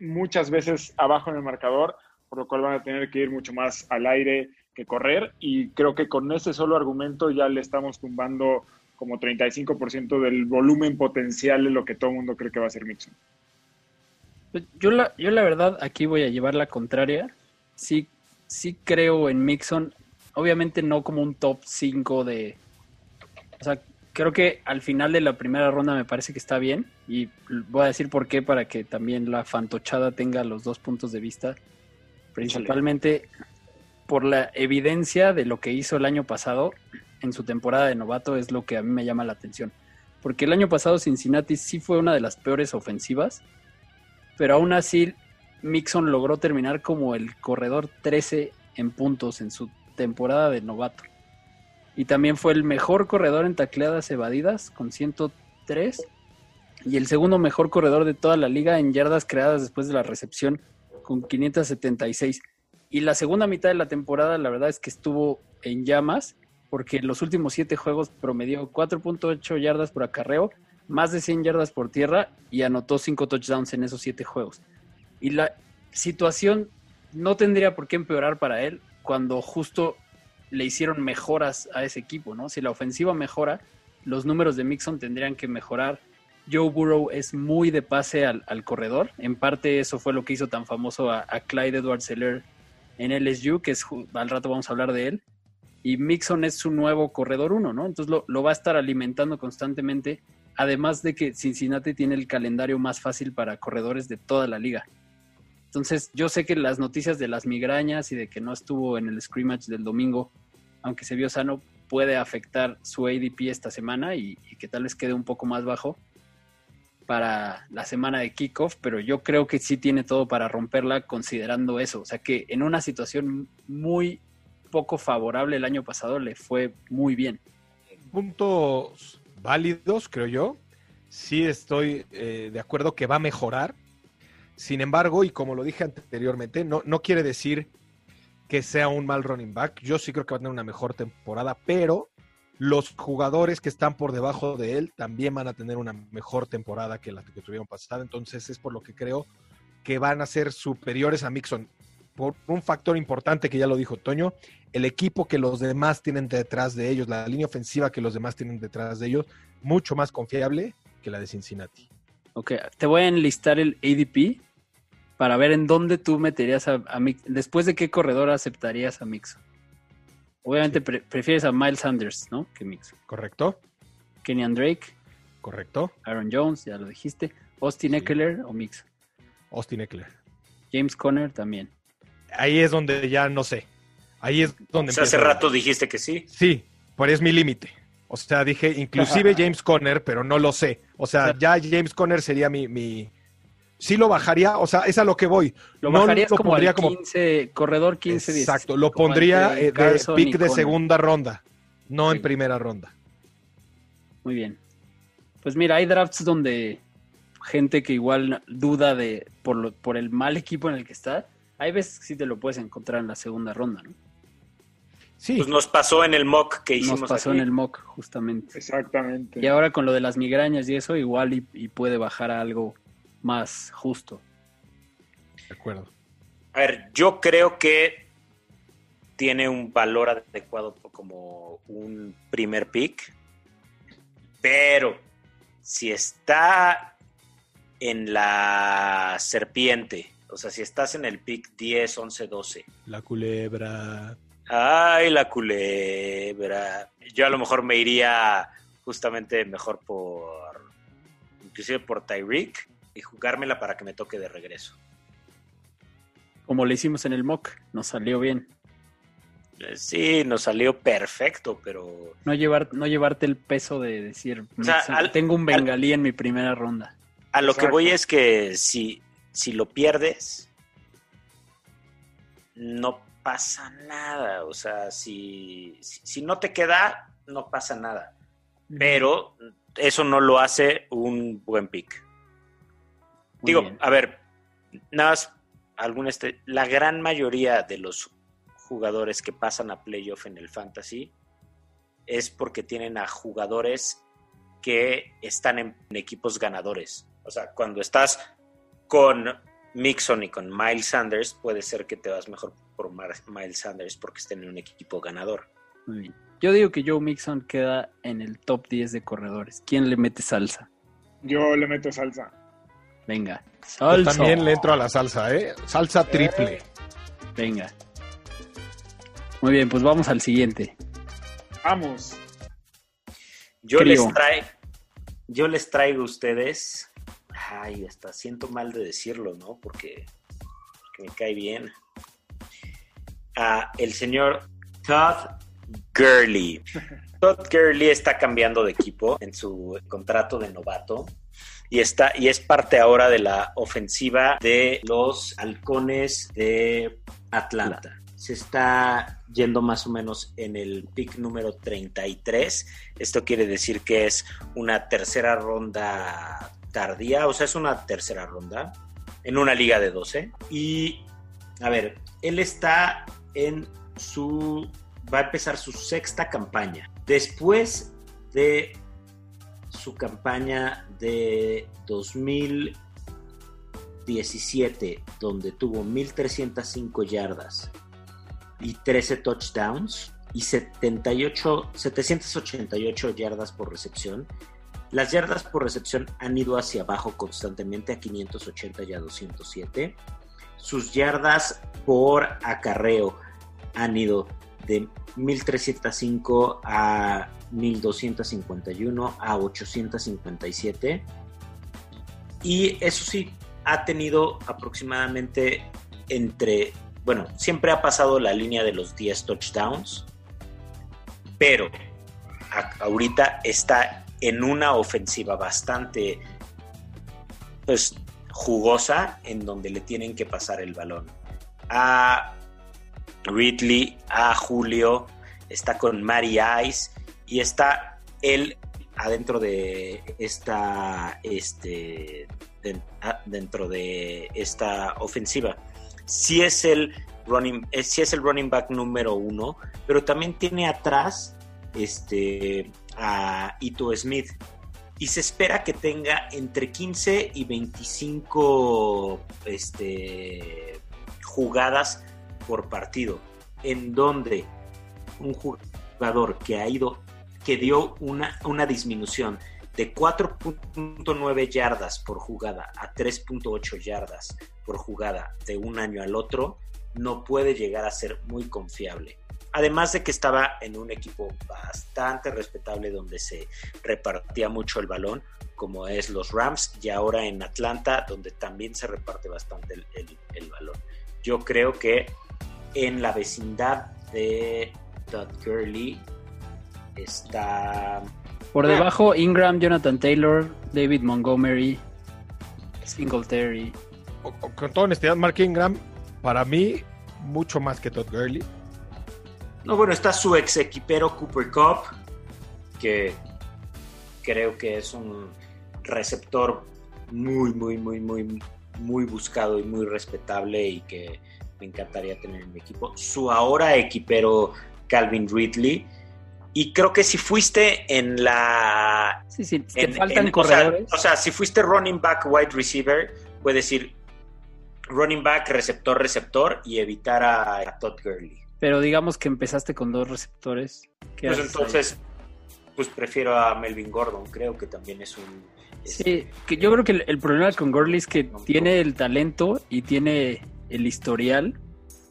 muchas veces abajo en el marcador, por lo cual van a tener que ir mucho más al aire que correr y creo que con ese solo argumento ya le estamos tumbando como 35% del volumen potencial de lo que todo el mundo cree que va a ser Mixon. Pues yo la, yo la verdad aquí voy a llevar la contraria. Sí, sí creo en Mixon. Obviamente no como un top 5 de... O sea, creo que al final de la primera ronda me parece que está bien y voy a decir por qué para que también la fantochada tenga los dos puntos de vista. Principalmente por la evidencia de lo que hizo el año pasado en su temporada de novato es lo que a mí me llama la atención. Porque el año pasado Cincinnati sí fue una de las peores ofensivas, pero aún así Mixon logró terminar como el corredor 13 en puntos en su temporada de novato y también fue el mejor corredor en tacleadas evadidas con 103 y el segundo mejor corredor de toda la liga en yardas creadas después de la recepción con 576. Y la segunda mitad de la temporada la verdad es que estuvo en llamas porque en los últimos siete juegos promedió 4.8 yardas por acarreo, más de 100 yardas por tierra y anotó 5 touchdowns en esos siete juegos. Y la situación no tendría por qué empeorar para él cuando justo le hicieron mejoras a ese equipo, ¿no? Si la ofensiva mejora los números de Mixon tendrían que mejorar. Joe Burrow es muy de pase al, corredor. En parte eso fue lo que hizo tan famoso a, Clyde Edwards Seller en LSU, que es, al rato vamos a hablar de él. Y Mixon es su nuevo corredor uno, ¿no? Entonces lo va a estar alimentando constantemente. Además de que Cincinnati tiene el calendario más fácil para corredores de toda la liga. Entonces, yo sé que las noticias de las migrañas y de que no estuvo en el scrimmage del domingo, aunque se vio sano, puede afectar su ADP esta semana y, y que tal vez quede un poco más bajo para la semana de kickoff, pero yo creo que sí tiene todo para romperla considerando eso. O sea que en una situación muy poco favorable el año pasado le fue muy bien. Puntos válidos, creo yo. Sí estoy eh, de acuerdo que va a mejorar. Sin embargo, y como lo dije anteriormente, no, no quiere decir que sea un mal running back. Yo sí creo que va a tener una mejor temporada, pero los jugadores que están por debajo de él también van a tener una mejor temporada que la que tuvieron pasada. Entonces es por lo que creo que van a ser superiores a Mixon. Por un factor importante que ya lo dijo Toño, el equipo que los demás tienen detrás de ellos, la línea ofensiva que los demás tienen detrás de ellos, mucho más confiable que la de Cincinnati. Ok, te voy a enlistar el ADP para ver en dónde tú meterías a, a Mix- Después de qué corredor aceptarías a Mixon. Obviamente pre- prefieres a Miles Sanders, ¿no? Que Mixon. ¿Correcto? Kenyan Drake, ¿Correcto? Aaron Jones, ya lo dijiste. Austin Sí. Eckler o Mixon. Austin Eckler. James Conner también. Ahí es donde ya no sé. Ahí es donde O sea, hace rato dijiste que sí. Sí, pero es mi límite. O sea, dije inclusive James Conner, pero no lo sé. O sea, ya James Conner sería mi, mi... Sí lo bajaría, o sea, es a lo que voy. Lo No bajarías lo como pondría al como- 15, corredor 15 10. Exacto, lo pondría eh, de Carson pick de segunda ronda, no Sí. en primera ronda. Muy bien. Pues mira, hay drafts donde gente que igual duda de por, lo- por el mal equipo en el que está, hay veces que sí te lo puedes encontrar en la segunda ronda, ¿no? Sí, Pues nos pasó en el mock que hicimos Nos pasó aquí. en el mock, justamente. Exactamente. Y ahora con lo de las migrañas y eso, igual y, y puede bajar a algo más justo. de acuerdo. A ver, yo creo que tiene un valor adecuado como un primer pick, pero si está en la serpiente, o sea, si estás en el pick 10, 11, 12, La culebra. ay, la culebra, yo a lo mejor me iría justamente mejor por, inclusive por Tyreek y jugármela para que me toque de regreso. Como le hicimos en el mock, nos salió bien. Eh, Sí, nos salió perfecto, pero No, llevar, no llevarte el peso de decir, O sea, "Mixon, al- tengo un bengalí en mi primera ronda. a lo que voy es que si, si lo pierdes, no pasa nada. O sea, si, si, si no te queda, no pasa nada. Pero eso no lo hace un buen pick. Digo, bien. a ver, nada más, algún este, la gran mayoría de los jugadores que pasan a playoff en el fantasy es porque tienen a jugadores que están en equipos ganadores. O sea, cuando estás con Mixon y con Miles Sanders, puede ser que te vas mejor por Mar- Miles Sanders porque estén en un equipo ganador. Muy bien. Yo digo que Joe Mixon queda en el top 10 de corredores. ¿Quién le mete salsa? Yo le meto salsa. Venga. También le entro a la salsa, ¿eh? Salsa triple. Venga. Muy bien, pues vamos al siguiente. Vamos. Yo Crío. les traigo, yo les traigo a ustedes, ay, hasta siento mal de decirlo, ¿no? Porque, porque me cae bien. A el señor Todd Gurley. Todd Gurley está cambiando de equipo en su contrato de novato y está y es parte ahora de la ofensiva de los halcones de Atlanta. Se está yendo más o menos en el pick número 33. Esto quiere decir que es una tercera ronda tardía, o sea, es una tercera ronda en una liga de 12. Y, a ver, él está en su... va a empezar su sexta campaña. Después de su campaña de 2017, donde tuvo 1.305 yardas y 13 touchdowns, y 78, 788 yardas por recepción. Las yardas por recepción han ido hacia abajo constantemente a 580 y a 207. Sus yardas por acarreo han ido de 1305 a 1251 a 857. Y eso sí, ha tenido aproximadamente entre, bueno, siempre ha pasado la línea de los 10 touchdowns, pero ahorita está en una ofensiva bastante pues jugosa en donde le tienen que pasar el balón. Ridley, a Julio, está con Mary Ice y está él adentro de esta este dentro de esta ofensiva. Si es el running, eh, es el running back número uno, pero también tiene atrás este, a Ito Smith. Y se espera que tenga entre 15 y 25 este, jugadas por partido, en donde un jugador que ha ido, que dio una, una disminución de 4.9 yardas por jugada a 3.8 yardas por jugada de un año al otro, no puede llegar a ser muy confiable. Además de que estaba en un equipo bastante respetable donde se repartía mucho el balón, como es los Rams, y ahora en Atlanta, donde también se reparte bastante el, balón. Yo creo que en la vecindad de Todd Gurley está... Por debajo, Ingram, Jonathan Taylor, David Montgomery, Singletary. Con toda honestidad, Mark Ingram, para mí, mucho más que Todd Gurley. No, bueno, está su ex equipero Cooper Cup, que creo que es un receptor muy, muy, muy, muy, muy buscado y muy respetable y que me encantaría tener en mi equipo. Su ahora equipero Calvin Ridley. Y creo que si fuiste en la. Sí, sí, te faltan corredores. O sea, si fuiste running back, wide receiver, puedes ir running back, receptor, receptor y evitar a, Todd Gurley. Pero digamos que empezaste con dos receptores. Pues entonces, pues prefiero a Melvin Gordon, creo que también es un... sí, que yo creo que el, problema con Gurley es que tiene el talento y tiene el historial,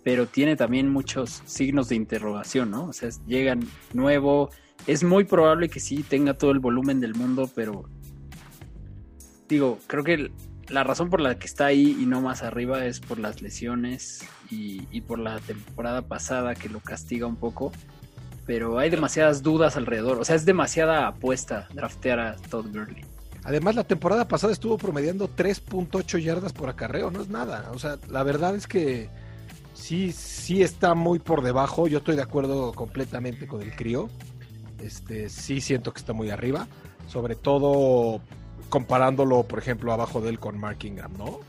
pero tiene también muchos signos de interrogación, ¿no? O sea, llegan nuevo, es muy probable que sí tenga todo el volumen del mundo, pero digo, creo que la razón por la que está ahí y no más arriba es por las lesiones y, por la temporada pasada que lo castiga un poco. Pero hay demasiadas dudas alrededor. O sea, es demasiada apuesta draftear a Todd Gurley. Además, la temporada pasada estuvo promediando 3.8 yardas por acarreo. No es nada. O sea, la verdad es que sí, sí está muy por debajo. Yo estoy de acuerdo completamente con el crío. Este, sí siento que está muy arriba. Sobre todo comparándolo, por ejemplo, abajo de él con Mark Ingram, ¿no?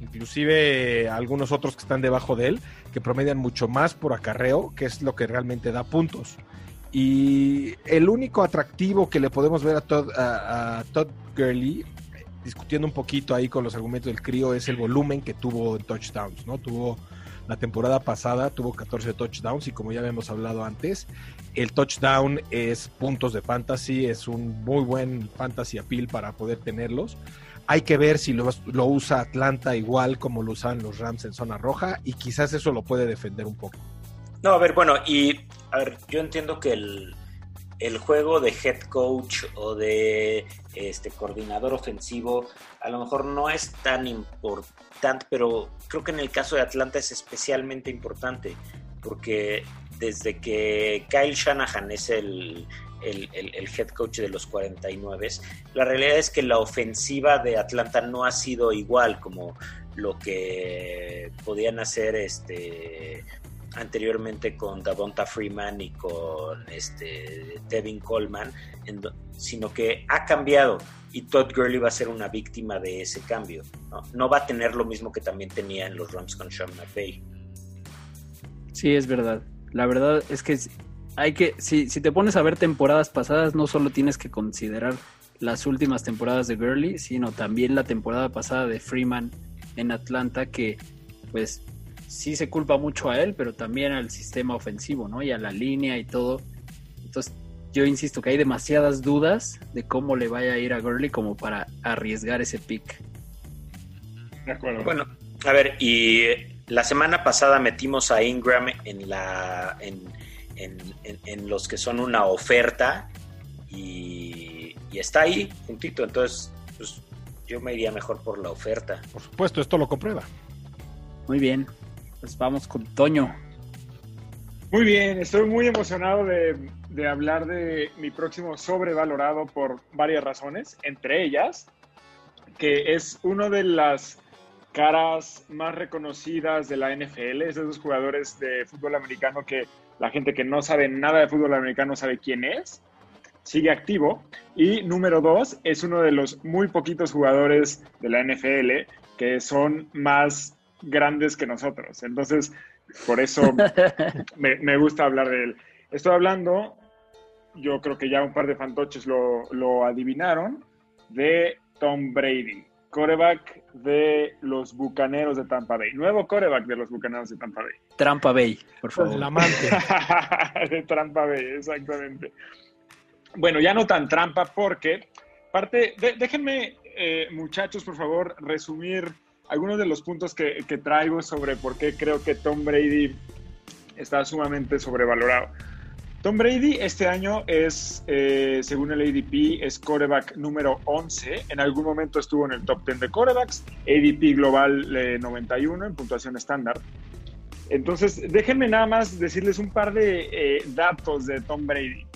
Inclusive algunos otros que están debajo de él, que promedian mucho más por acarreo, que es lo que realmente da puntos. Y el único atractivo que le podemos ver a Todd, a, Todd Gurley, discutiendo un poquito ahí con los argumentos del crío, es el volumen que tuvo en touchdowns, ¿no? Tuvo la temporada pasada tuvo 14 touchdowns y como ya habíamos hablado antes, el touchdown es puntos de fantasy, es un muy buen fantasy appeal para poder tenerlos. Hay que ver si lo, usa Atlanta igual como lo usan los Rams en zona roja y quizás eso lo puede defender un poco. No, a ver, bueno, y a ver, yo entiendo que el, el juego de head coach o de este coordinador ofensivo a lo mejor no es tan importante, pero creo que en el caso de Atlanta es especialmente importante porque desde que Kyle Shanahan es el, el, head coach de los 49, la realidad es que la ofensiva de Atlanta no ha sido igual como lo que podían hacer este anteriormente con Davonta Freeman y con este Devin Coleman, sino que ha cambiado y Todd Gurley va a ser una víctima de ese cambio. ¿no? va a tener lo mismo que también tenía en los Rams con Sean McVay. Sí, es verdad. La verdad es que hay que, si, si te pones a ver temporadas pasadas, no solo tienes que considerar las últimas temporadas de Gurley, sino también la temporada pasada de Freeman en Atlanta, que pues sí se culpa mucho a él, pero también al sistema ofensivo, ¿no? Y a la línea y todo. Entonces, yo insisto que hay demasiadas dudas de cómo le vaya a ir a Gurley como para arriesgar ese pick. De acuerdo. Bueno, a ver, y la semana pasada metimos a Ingram en la en, en, en- en los que son una oferta y, y está ahí juntito. Entonces, pues yo me iría mejor por la oferta. Por supuesto, esto lo comprueba. Muy bien, pues vamos con Toño. Muy bien, estoy muy emocionado de, hablar de mi próximo sobrevalorado por varias razones, entre ellas que es uno de las caras más reconocidas de la NFL, es de esos jugadores de fútbol americano que la gente que no sabe nada de fútbol americano sabe quién es, sigue activo. Y número dos, es uno de los muy poquitos jugadores de la NFL que son más grandes que nosotros. Entonces, por eso me, me gusta hablar de él. Estoy hablando, yo creo que ya un par de fantoches lo, lo adivinaron, de Tom Brady, coreback de los Bucaneros de Tampa Bay. Nuevo coreback de los Bucaneros de Tampa Bay. Trampa Bay, por favor. El amante. de Trampa Bay, exactamente. Bueno, ya no tan trampa porque, parte, de- déjenme, eh, muchachos, por favor, resumir algunos de los puntos que, que traigo sobre por qué creo que Tom Brady está sumamente sobrevalorado. Tom Brady este año es, eh, según el ADP, es coreback número 11. En algún momento estuvo en el top 10 de corebacks. ADP global eh, 91 en puntuación estándar. Entonces, déjenme nada más decirles un par de eh, datos de Tom Brady.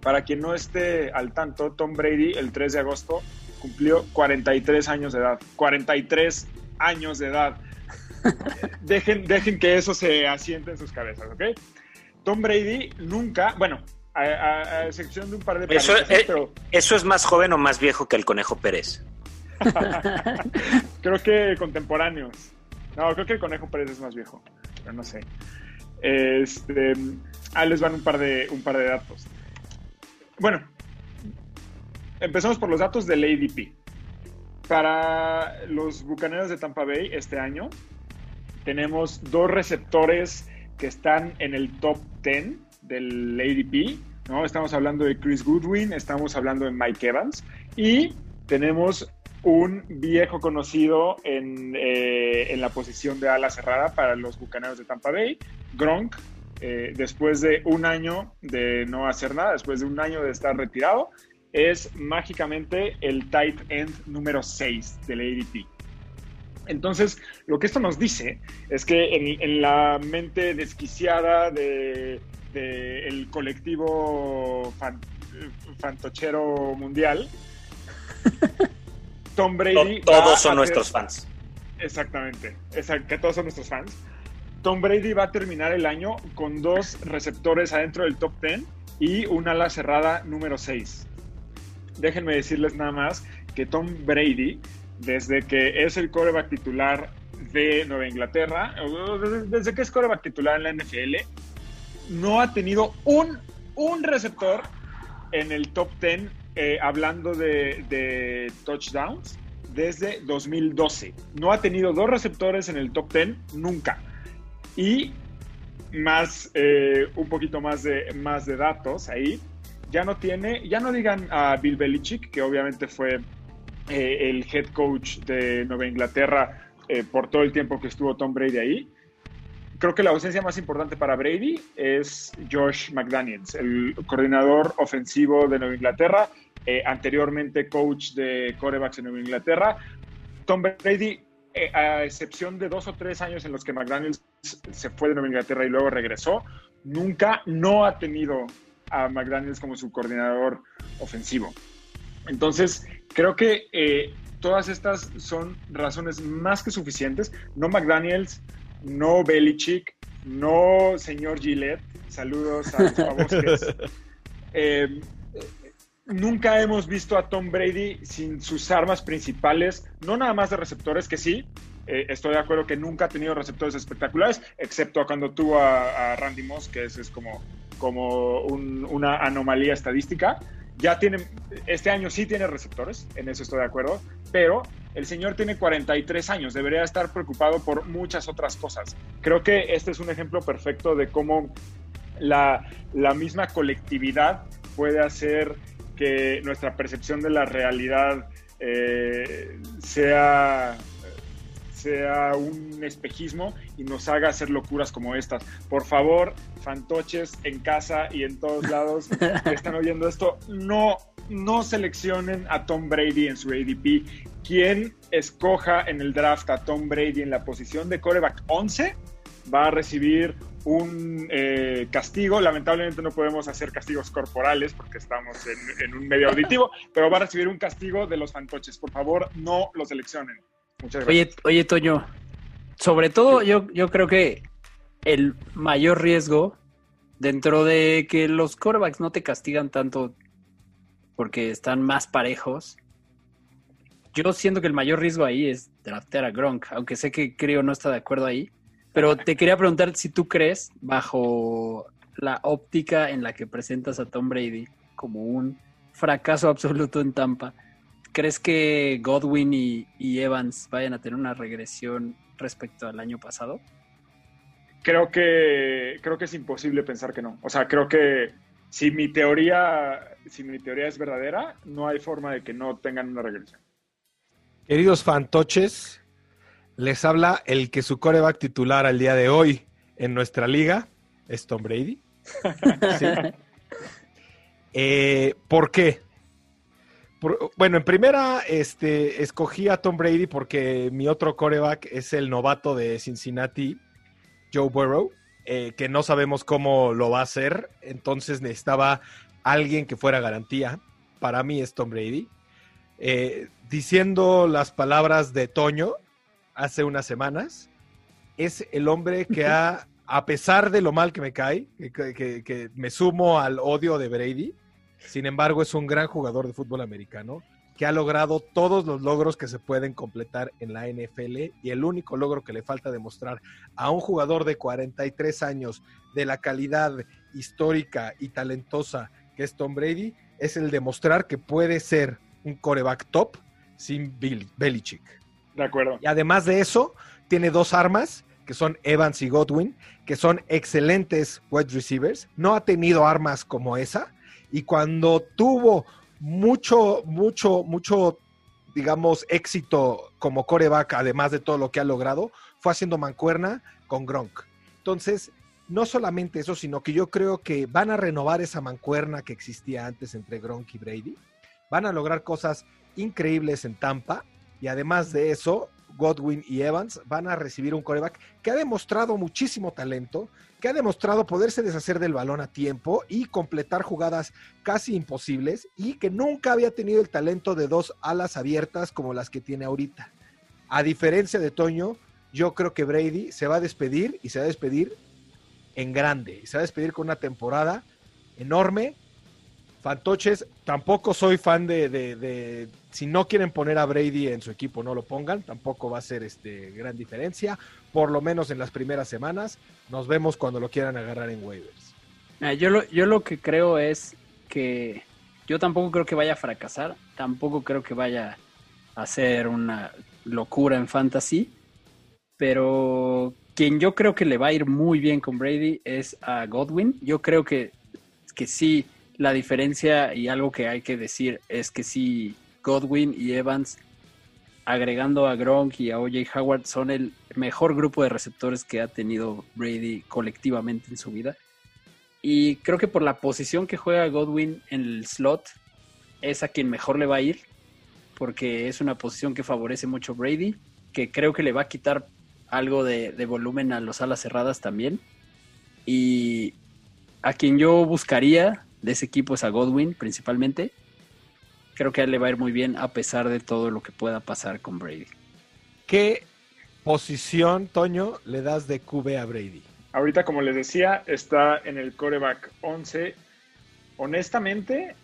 Para quien no esté al tanto, Tom Brady el 3 de agosto cumplió 43 años de edad. 43 años de edad. dejen, dejen que eso se asiente en sus cabezas, ¿ok? Tom Brady nunca, bueno, a, a- a excepción de un par de Eso, eh, pero ¿Eso es más joven o más viejo que el Conejo Pérez? creo que contemporáneos. No, creo que el Conejo Pérez es más viejo, pero no sé. Este, ahí les van un par de, un par de datos. Bueno, empezamos por los datos del ADP. Para los Bucaneros de Tampa Bay este año, tenemos dos receptores que están en el top 10 del ADP. ¿no? Estamos hablando de Chris Goodwin, estamos hablando de Mike Evans y tenemos un viejo conocido en, eh, en la posición de ala cerrada para los Bucaneros de Tampa Bay, Gronk, eh, después de un año de no hacer nada, después de un año de estar retirado, es mágicamente el tight end número 6 del ADP. Entonces, lo que esto nos dice es que en, en la mente desquiciada de, de el colectivo fan- fantochero mundial, Tom To- Brady. va Todos a son nuestros fans. Exactamente, exact- que todos son nuestros fans. Tom Brady va a terminar el año con dos receptores adentro del top 10 y un ala cerrada número 6. Déjenme decirles nada más que Tom Brady, desde que es el coreback titular de Nueva Inglaterra, desde, que es coreback titular en la NFL, no ha tenido un, un receptor en el top 10 eh, hablando de, de touchdowns desde 2012. No ha tenido dos receptores en el top 10 nunca. Y más, eh, un poquito más de, más de datos ahí. Ya no tiene, ya no digan a Bill Belichick, que obviamente fue eh, el head coach de Nueva Inglaterra eh, por todo el tiempo que estuvo Tom Brady ahí. Creo que la ausencia más importante para Brady es Josh McDaniels, el coordinador ofensivo de Nueva Inglaterra, eh, anteriormente coach de corebacks en Nueva Inglaterra. Tom Brady, a excepción de dos o tres años en los que McDaniels se fue de Nueva Inglaterra y luego regresó, nunca no ha tenido a McDaniels como su coordinador ofensivo. Entonces, creo que eh, todas estas son razones más que suficientes. No McDaniels, no Belichick, no señor Gillette. Saludos a los. Eh, nunca hemos visto a Tom Brady sin sus armas principales, no nada más de receptores, que sí, eh, estoy de acuerdo que nunca ha tenido receptores espectaculares, excepto cuando tuvo a, Randy Moss, que es, es como, como un- una anomalía estadística. Ya tiene, este año sí tiene receptores, en eso estoy de acuerdo, pero el señor tiene 43 años, debería estar preocupado por muchas otras cosas. Creo que este es un ejemplo perfecto de cómo la, la misma colectividad puede hacer que nuestra percepción de la realidad eh, sea sea un espejismo y nos haga hacer locuras como estas. Por favor, fantoches en casa y en todos lados que están oyendo esto, no, no seleccionen a Tom Brady en su ADP. Quien escoja en el draft a Tom Brady en la posición de coreback 11 va a recibir un eh, castigo. Lamentablemente no podemos hacer castigos corporales porque estamos en, en, un medio auditivo, pero va a recibir un castigo de los fantoches. Por favor, no lo seleccionen. Muchas Oye, gracias. oye, Toño, sobre todo yo, yo creo que el mayor riesgo dentro de que los corebacks no te castigan tanto porque están más parejos, yo siento que el mayor riesgo ahí es draftear a Gronk, aunque sé que creo no está de acuerdo ahí, pero te quería preguntar si tú crees, bajo la óptica en la que presentas a Tom Brady como un fracaso absoluto en Tampa, ¿crees que Godwin y, y Evans vayan a tener una regresión respecto al año pasado? Creo que, creo que es imposible pensar que no. O sea, creo que si mi teoría, si mi teoría es verdadera, no hay forma de que no tengan una regresión. Queridos fantoches, les habla el que su coreback titular al día de hoy en nuestra liga es Tom Brady. ¿Sí? Eh, ¿Por qué? Por, bueno, en primera, este, escogí a Tom Brady porque mi otro coreback es el novato de Cincinnati, Joe Burrow, eh, que no sabemos cómo lo va a hacer. Entonces necesitaba alguien que fuera garantía. Para mí es Tom Brady. Eh, diciendo las palabras de Toño hace unas semanas, es el hombre que ha, a pesar de lo mal que me cae, que, que, que me sumo al odio de Brady, sin embargo, es un gran jugador de fútbol americano que ha logrado todos los logros que se pueden completar en la NFL y el único logro que le falta demostrar a un jugador de 43 años de la calidad histórica y talentosa que es Tom Brady es el demostrar que puede ser un coreback top sin Bill, Belichick. De acuerdo. Y además de eso, tiene dos armas que son Evans y Godwin, que son excelentes wide receivers. No ha tenido armas como esa y cuando tuvo mucho, mucho, mucho, digamos, éxito como coreback, además de todo lo que ha logrado, fue haciendo mancuerna con Gronk. Entonces, no solamente eso, sino que yo creo que van a renovar esa mancuerna que existía antes entre Gronk y Brady. Van a lograr cosas increíbles en Tampa y además de eso, Godwin y Evans van a recibir un coreback que ha demostrado muchísimo talento, que ha demostrado poderse deshacer del balón a tiempo y completar jugadas casi imposibles y que nunca había tenido el talento de dos alas abiertas como las que tiene ahorita. A diferencia de Toño, yo creo que Brady se va a despedir y se va a despedir en grande. Y se va a despedir con una temporada enorme. Fantoches, tampoco soy fan de, de, si no quieren poner a Brady en su equipo, no lo pongan, tampoco va a ser este gran diferencia, por lo menos en las primeras semanas. Nos vemos cuando lo quieran agarrar en waivers. Ah, yo, lo, yo lo que creo es que yo tampoco creo que vaya a fracasar, tampoco creo que vaya a ser una locura en fantasy, pero quien yo creo que le va a ir muy bien con Brady es a Godwin. Yo creo que, que sí, la diferencia y algo que hay que decir es que sí, Godwin y Evans, agregando a Gronk y a OJ Howard, son el mejor grupo de receptores que ha tenido Brady colectivamente en su vida. Y creo que por la posición que juega Godwin en el slot, es a quien mejor le va a ir, porque es una posición que favorece mucho Brady, que creo que le va a quitar algo de volumen a los alas cerradas también. Y a quien yo buscaría de ese equipo es a Godwin principalmente. Creo que a él le va a ir muy bien a pesar de todo lo que pueda pasar con Brady. ¿Qué posición, Toño, le das de QB a Brady? Ahorita, como les decía, está en el coreback 11. Honestamente,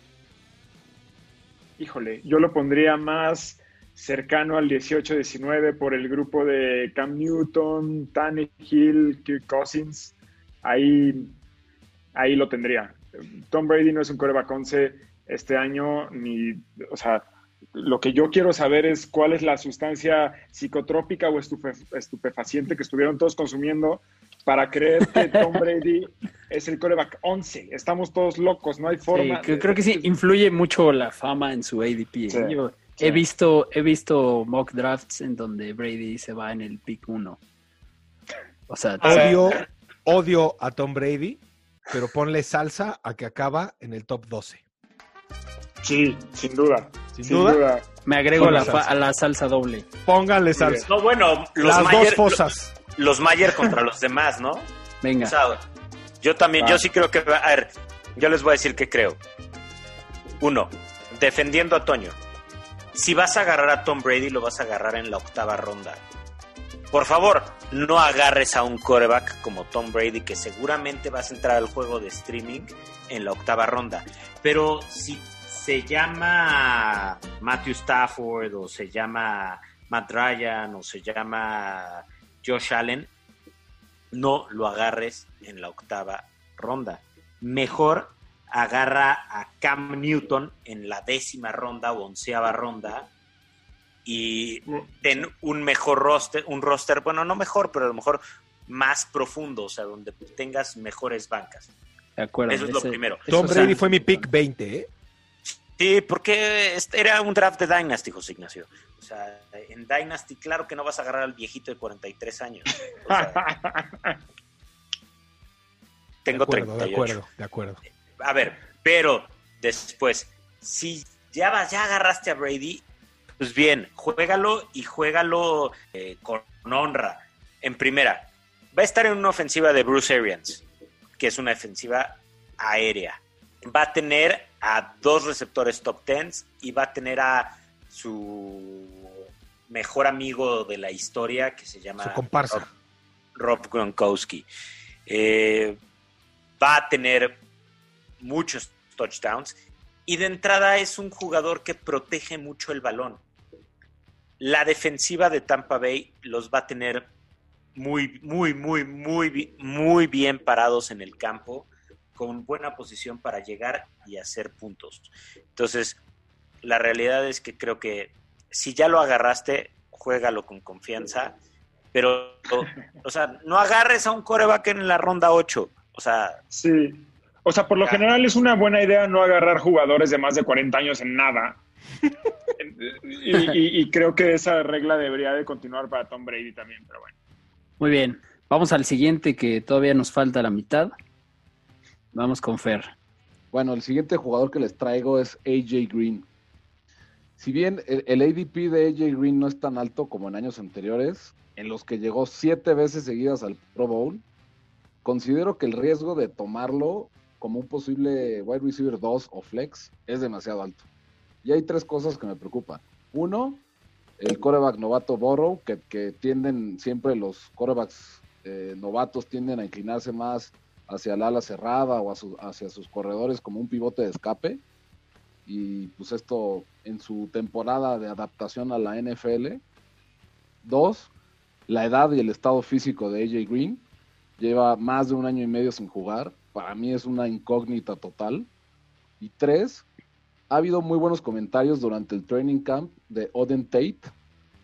híjole, yo lo pondría más cercano al 18-19 por el grupo de Cam Newton, Tannehill, Kirk Cousins. Ahí, ahí lo tendría. Tom Brady no es un coreback 11 este año, ni, o sea, Lo que yo quiero saber es cuál es la sustancia psicotrópica o estupe- estupefaciente que estuvieron todos consumiendo para creer que Tom Brady es el coreback 11. Estamos todos locos, no hay Sí, forma. creo, que sí, influye mucho la fama en su ADP. ¿eh? Sí, Yo sí. he visto, he visto mock drafts en donde Brady se va en el pick 1. O sea, Odio, odio a Tom Brady, pero ponle salsa a que acaba en el top 12. Sí, sin duda. Sin, Sin, duda, duda. me agrego la, fa- salsa. a la salsa doble. pónganle salsa. No, bueno, los Las Mayer, dos fosas. los Mayer contra los demás, ¿no? Venga, O sea, yo también, Va. yo sí creo que, a ver, yo les voy a decir que creo. Uno, defendiendo a Toño. Si vas a agarrar a Tom Brady, lo vas a agarrar en la octava ronda. Por favor, no agarres a un coreback como Tom Brady, que seguramente vas a entrar al juego de streaming en la octava ronda. Pero si se llama Matthew Stafford o se llama Matt Ryan o se llama Josh Allen, no lo agarres en la octava ronda. Mejor agarra a Cam Newton en la décima ronda o onceava ronda y ten un mejor roster, un roster, bueno, no mejor, pero a lo mejor más profundo, o sea, donde tengas mejores bancas. de acuerdo. Eso es lo primero. Tom Brady fue mi pick 20, ¿eh? Sí, porque este era un draft de Dynasty, José Ignacio. O sea, en Dynasty, claro que no vas a agarrar al viejito de 43 años. O sea, tengo de acuerdo, 38. de acuerdo, de acuerdo. A ver, pero después, si ya vas, ya agarraste a Brady, pues bien, juégalo y juégalo eh, con honra. En primera, va a estar en una ofensiva de Bruce Arians, que es una ofensiva aérea. Va a tener a dos receptores top 10 y va a tener a su mejor amigo de la historia que se llama Su comparsa. Rob, Rob Gronkowski. Eh, va a tener muchos touchdowns y de entrada es un jugador que protege mucho el balón. La defensiva de Tampa Bay los va a tener muy, muy, muy, muy, muy bien parados en el campo, con buena posición para llegar y hacer puntos. Entonces, la realidad es que creo que si ya lo agarraste, juégalo con confianza, pero, o sea, no agarres a un coreback en la ronda 8. O sea, Sí. O sea, por lo general es una buena idea no agarrar jugadores de más de 40 años en nada. Y, y- y creo que esa regla debería de continuar para Tom Brady también, pero bueno. Muy bien. Vamos al siguiente que todavía nos falta la mitad. Vamos con Fer. Bueno, el siguiente jugador que les traigo es AJ Green. Si bien el, el ADP de AJ Green no es tan alto como en años anteriores, en los que llegó siete veces seguidas al Pro Bowl, considero que el riesgo de tomarlo como un posible wide receiver 2 o flex es demasiado alto. Y hay tres cosas que me preocupan. Uno, el coreback novato Borrow, que, tienden siempre los corebacks eh, novatos tienden a inclinarse más hacia el ala cerrada o hacia sus corredores como un pivote de escape. Y pues esto en su temporada de adaptación a la NFL. Dos, la edad y el estado físico de AJ Green. Lleva más de un año y medio sin jugar. Para mí es una incógnita total. Y tres, ha habido muy buenos comentarios durante el training camp de Oden Tate,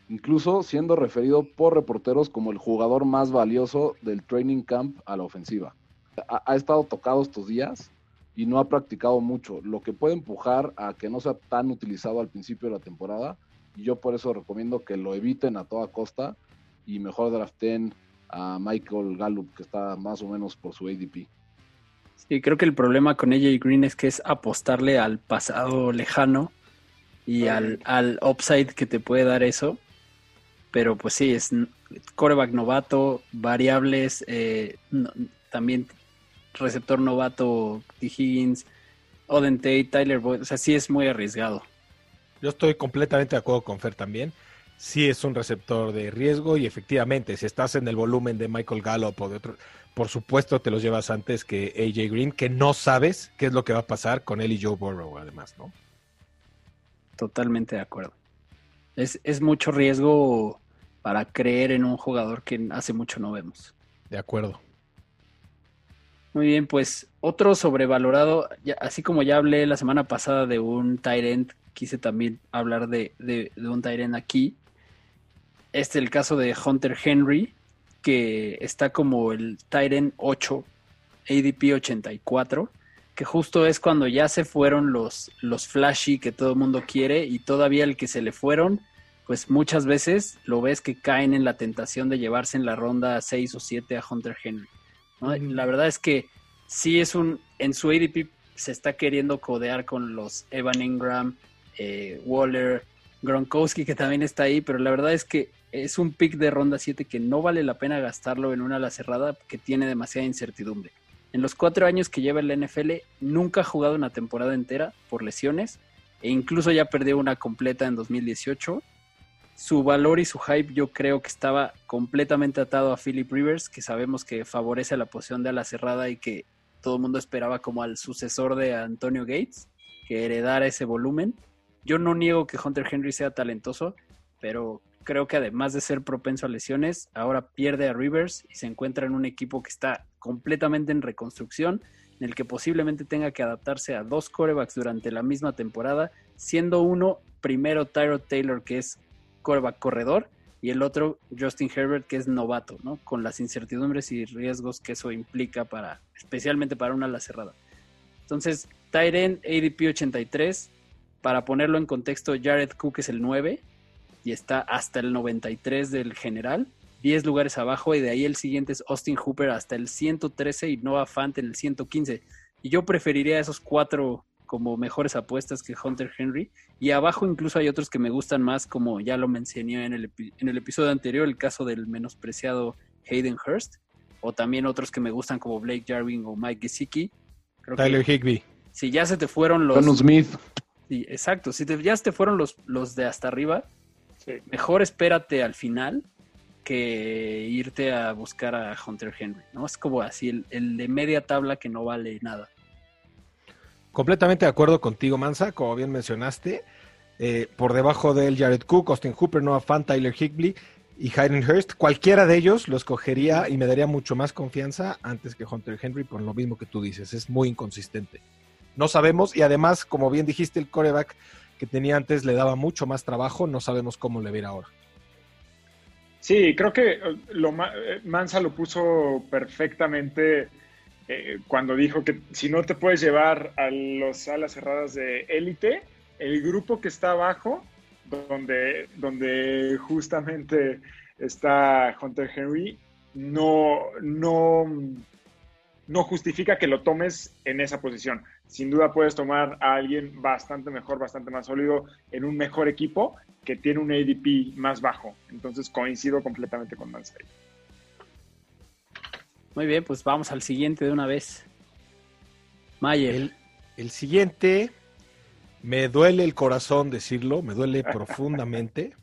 incluso siendo referido por reporteros como el jugador más valioso del training camp a la ofensiva. Ha, ha estado tocado estos días y no ha practicado mucho, lo que puede empujar a que no sea tan utilizado al principio de la temporada. Y yo por eso recomiendo que lo eviten a toda costa y mejor draften a Michael Gallup, que está más o menos por su ADP. Sí, creo que el problema con AJ Green es que es apostarle al pasado lejano y al, al upside que te puede dar eso. Pero pues sí, es coreback novato, variables, eh, no- también receptor novato, T. Higgins, Oden Tate, Tyler Boyd. O sea, sí es muy arriesgado. Yo estoy completamente de acuerdo con Fer también. Sí es un receptor de riesgo y efectivamente, si estás en el volumen de Michael Gallup o de otro, por supuesto te los llevas antes que AJ Green, que no sabes qué es lo que va a pasar con él y Joe Burrow, además, ¿no? Totalmente de acuerdo. Es, es mucho riesgo para creer en un jugador que hace mucho no vemos. De acuerdo. Muy bien, pues otro sobrevalorado, ya- así como ya hablé la semana pasada de un Tyrant, quise también hablar de, de- de un Tyrant aquí. Este es el caso de Hunter Henry, que está como el Tyrant 8, ADP 84, que justo es cuando ya se fueron los, los flashy que todo el mundo quiere y todavía el que se le fueron, pues muchas veces lo ves que caen en la tentación de llevarse en la ronda 6 o 7 a Hunter Henry. ¿no? La verdad es que sí es un, en su ADP se está queriendo codear con los Evan Ingram, eh, Waller, Gronkowski que también está ahí, pero la verdad es que es un pick de ronda 7 que no vale la pena gastarlo en una ala cerrada que tiene demasiada incertidumbre. En los cuatro años que lleva en la NFL, nunca ha jugado una temporada entera por lesiones e incluso ya perdió una completa en 2018. Su valor y su hype yo creo que estaba completamente atado a Philip Rivers, que sabemos que favorece la posición de ala cerrada y que todo el mundo esperaba como al sucesor de Antonio Gates, que heredara ese volumen. Yo no niego que Hunter Henry sea talentoso, pero creo que además de ser propenso a lesiones, ahora pierde a Rivers y se encuentra en un equipo que está completamente en reconstrucción, en el que posiblemente tenga que adaptarse a dos corebacks durante la misma temporada, siendo uno primero Tyrod Taylor, que es coreback corredor, y el otro Justin Herbert, que es novato, ¿no? Con las incertidumbres y riesgos que eso implica para, especialmente para una ala cerrada. Entonces, Tyren ADP 83, para ponerlo en contexto, Jared Cook es el 9 y está hasta el 93 del general, 10 lugares abajo, y de ahí el siguiente es Austin Hooper hasta el 113 y Noah Fant en el 115. Y yo preferiría esos cuatro como mejores apuestas que Hunter Henry. Y abajo incluso hay otros que me gustan más, como ya lo mencioné en el, epi- en el episodio anterior, el caso del menospreciado Hayden Hurst, o también otros que me gustan como Blake Jarwin o Mike Gesicki. Creo que Tyler Higby. si ya se te fueron los... John Smith. Sí, exacto, si te- ya se te fueron los, los de hasta arriba, Mejor espérate al final que irte a buscar a Hunter Henry, ¿no? Es como así, el, de media tabla que no vale nada. Completamente de acuerdo contigo, Mansa, como bien mencionaste. Eh, por debajo de él, Jared Cook, Austin Hooper, Noah Fant, Tyler Higbee y Hayden Hurst. Cualquiera de ellos lo escogería y me daría mucho más confianza antes que Hunter Henry, por lo mismo que tú dices. Es muy inconsistente. No sabemos, y además, como bien dijiste, el coreback que tenía antes le daba mucho más trabajo. No sabemos cómo le ir ahora. Sí, creo que eh, lo, eh, Mansa lo puso perfectamente eh, cuando dijo que si no te puedes llevar a los alas cerradas de élite, el grupo que está abajo, donde, donde justamente está Hunter Henry, no, no, no justifica que lo tomes en esa posición. Sin duda puedes tomar a alguien bastante mejor, bastante más sólido en un mejor equipo que tiene un ADP más bajo. Entonces coincido completamente con Mansay. Muy bien, pues vamos al siguiente de una vez. Mayer. El, el siguiente, me duele el corazón decirlo, me duele profundamente,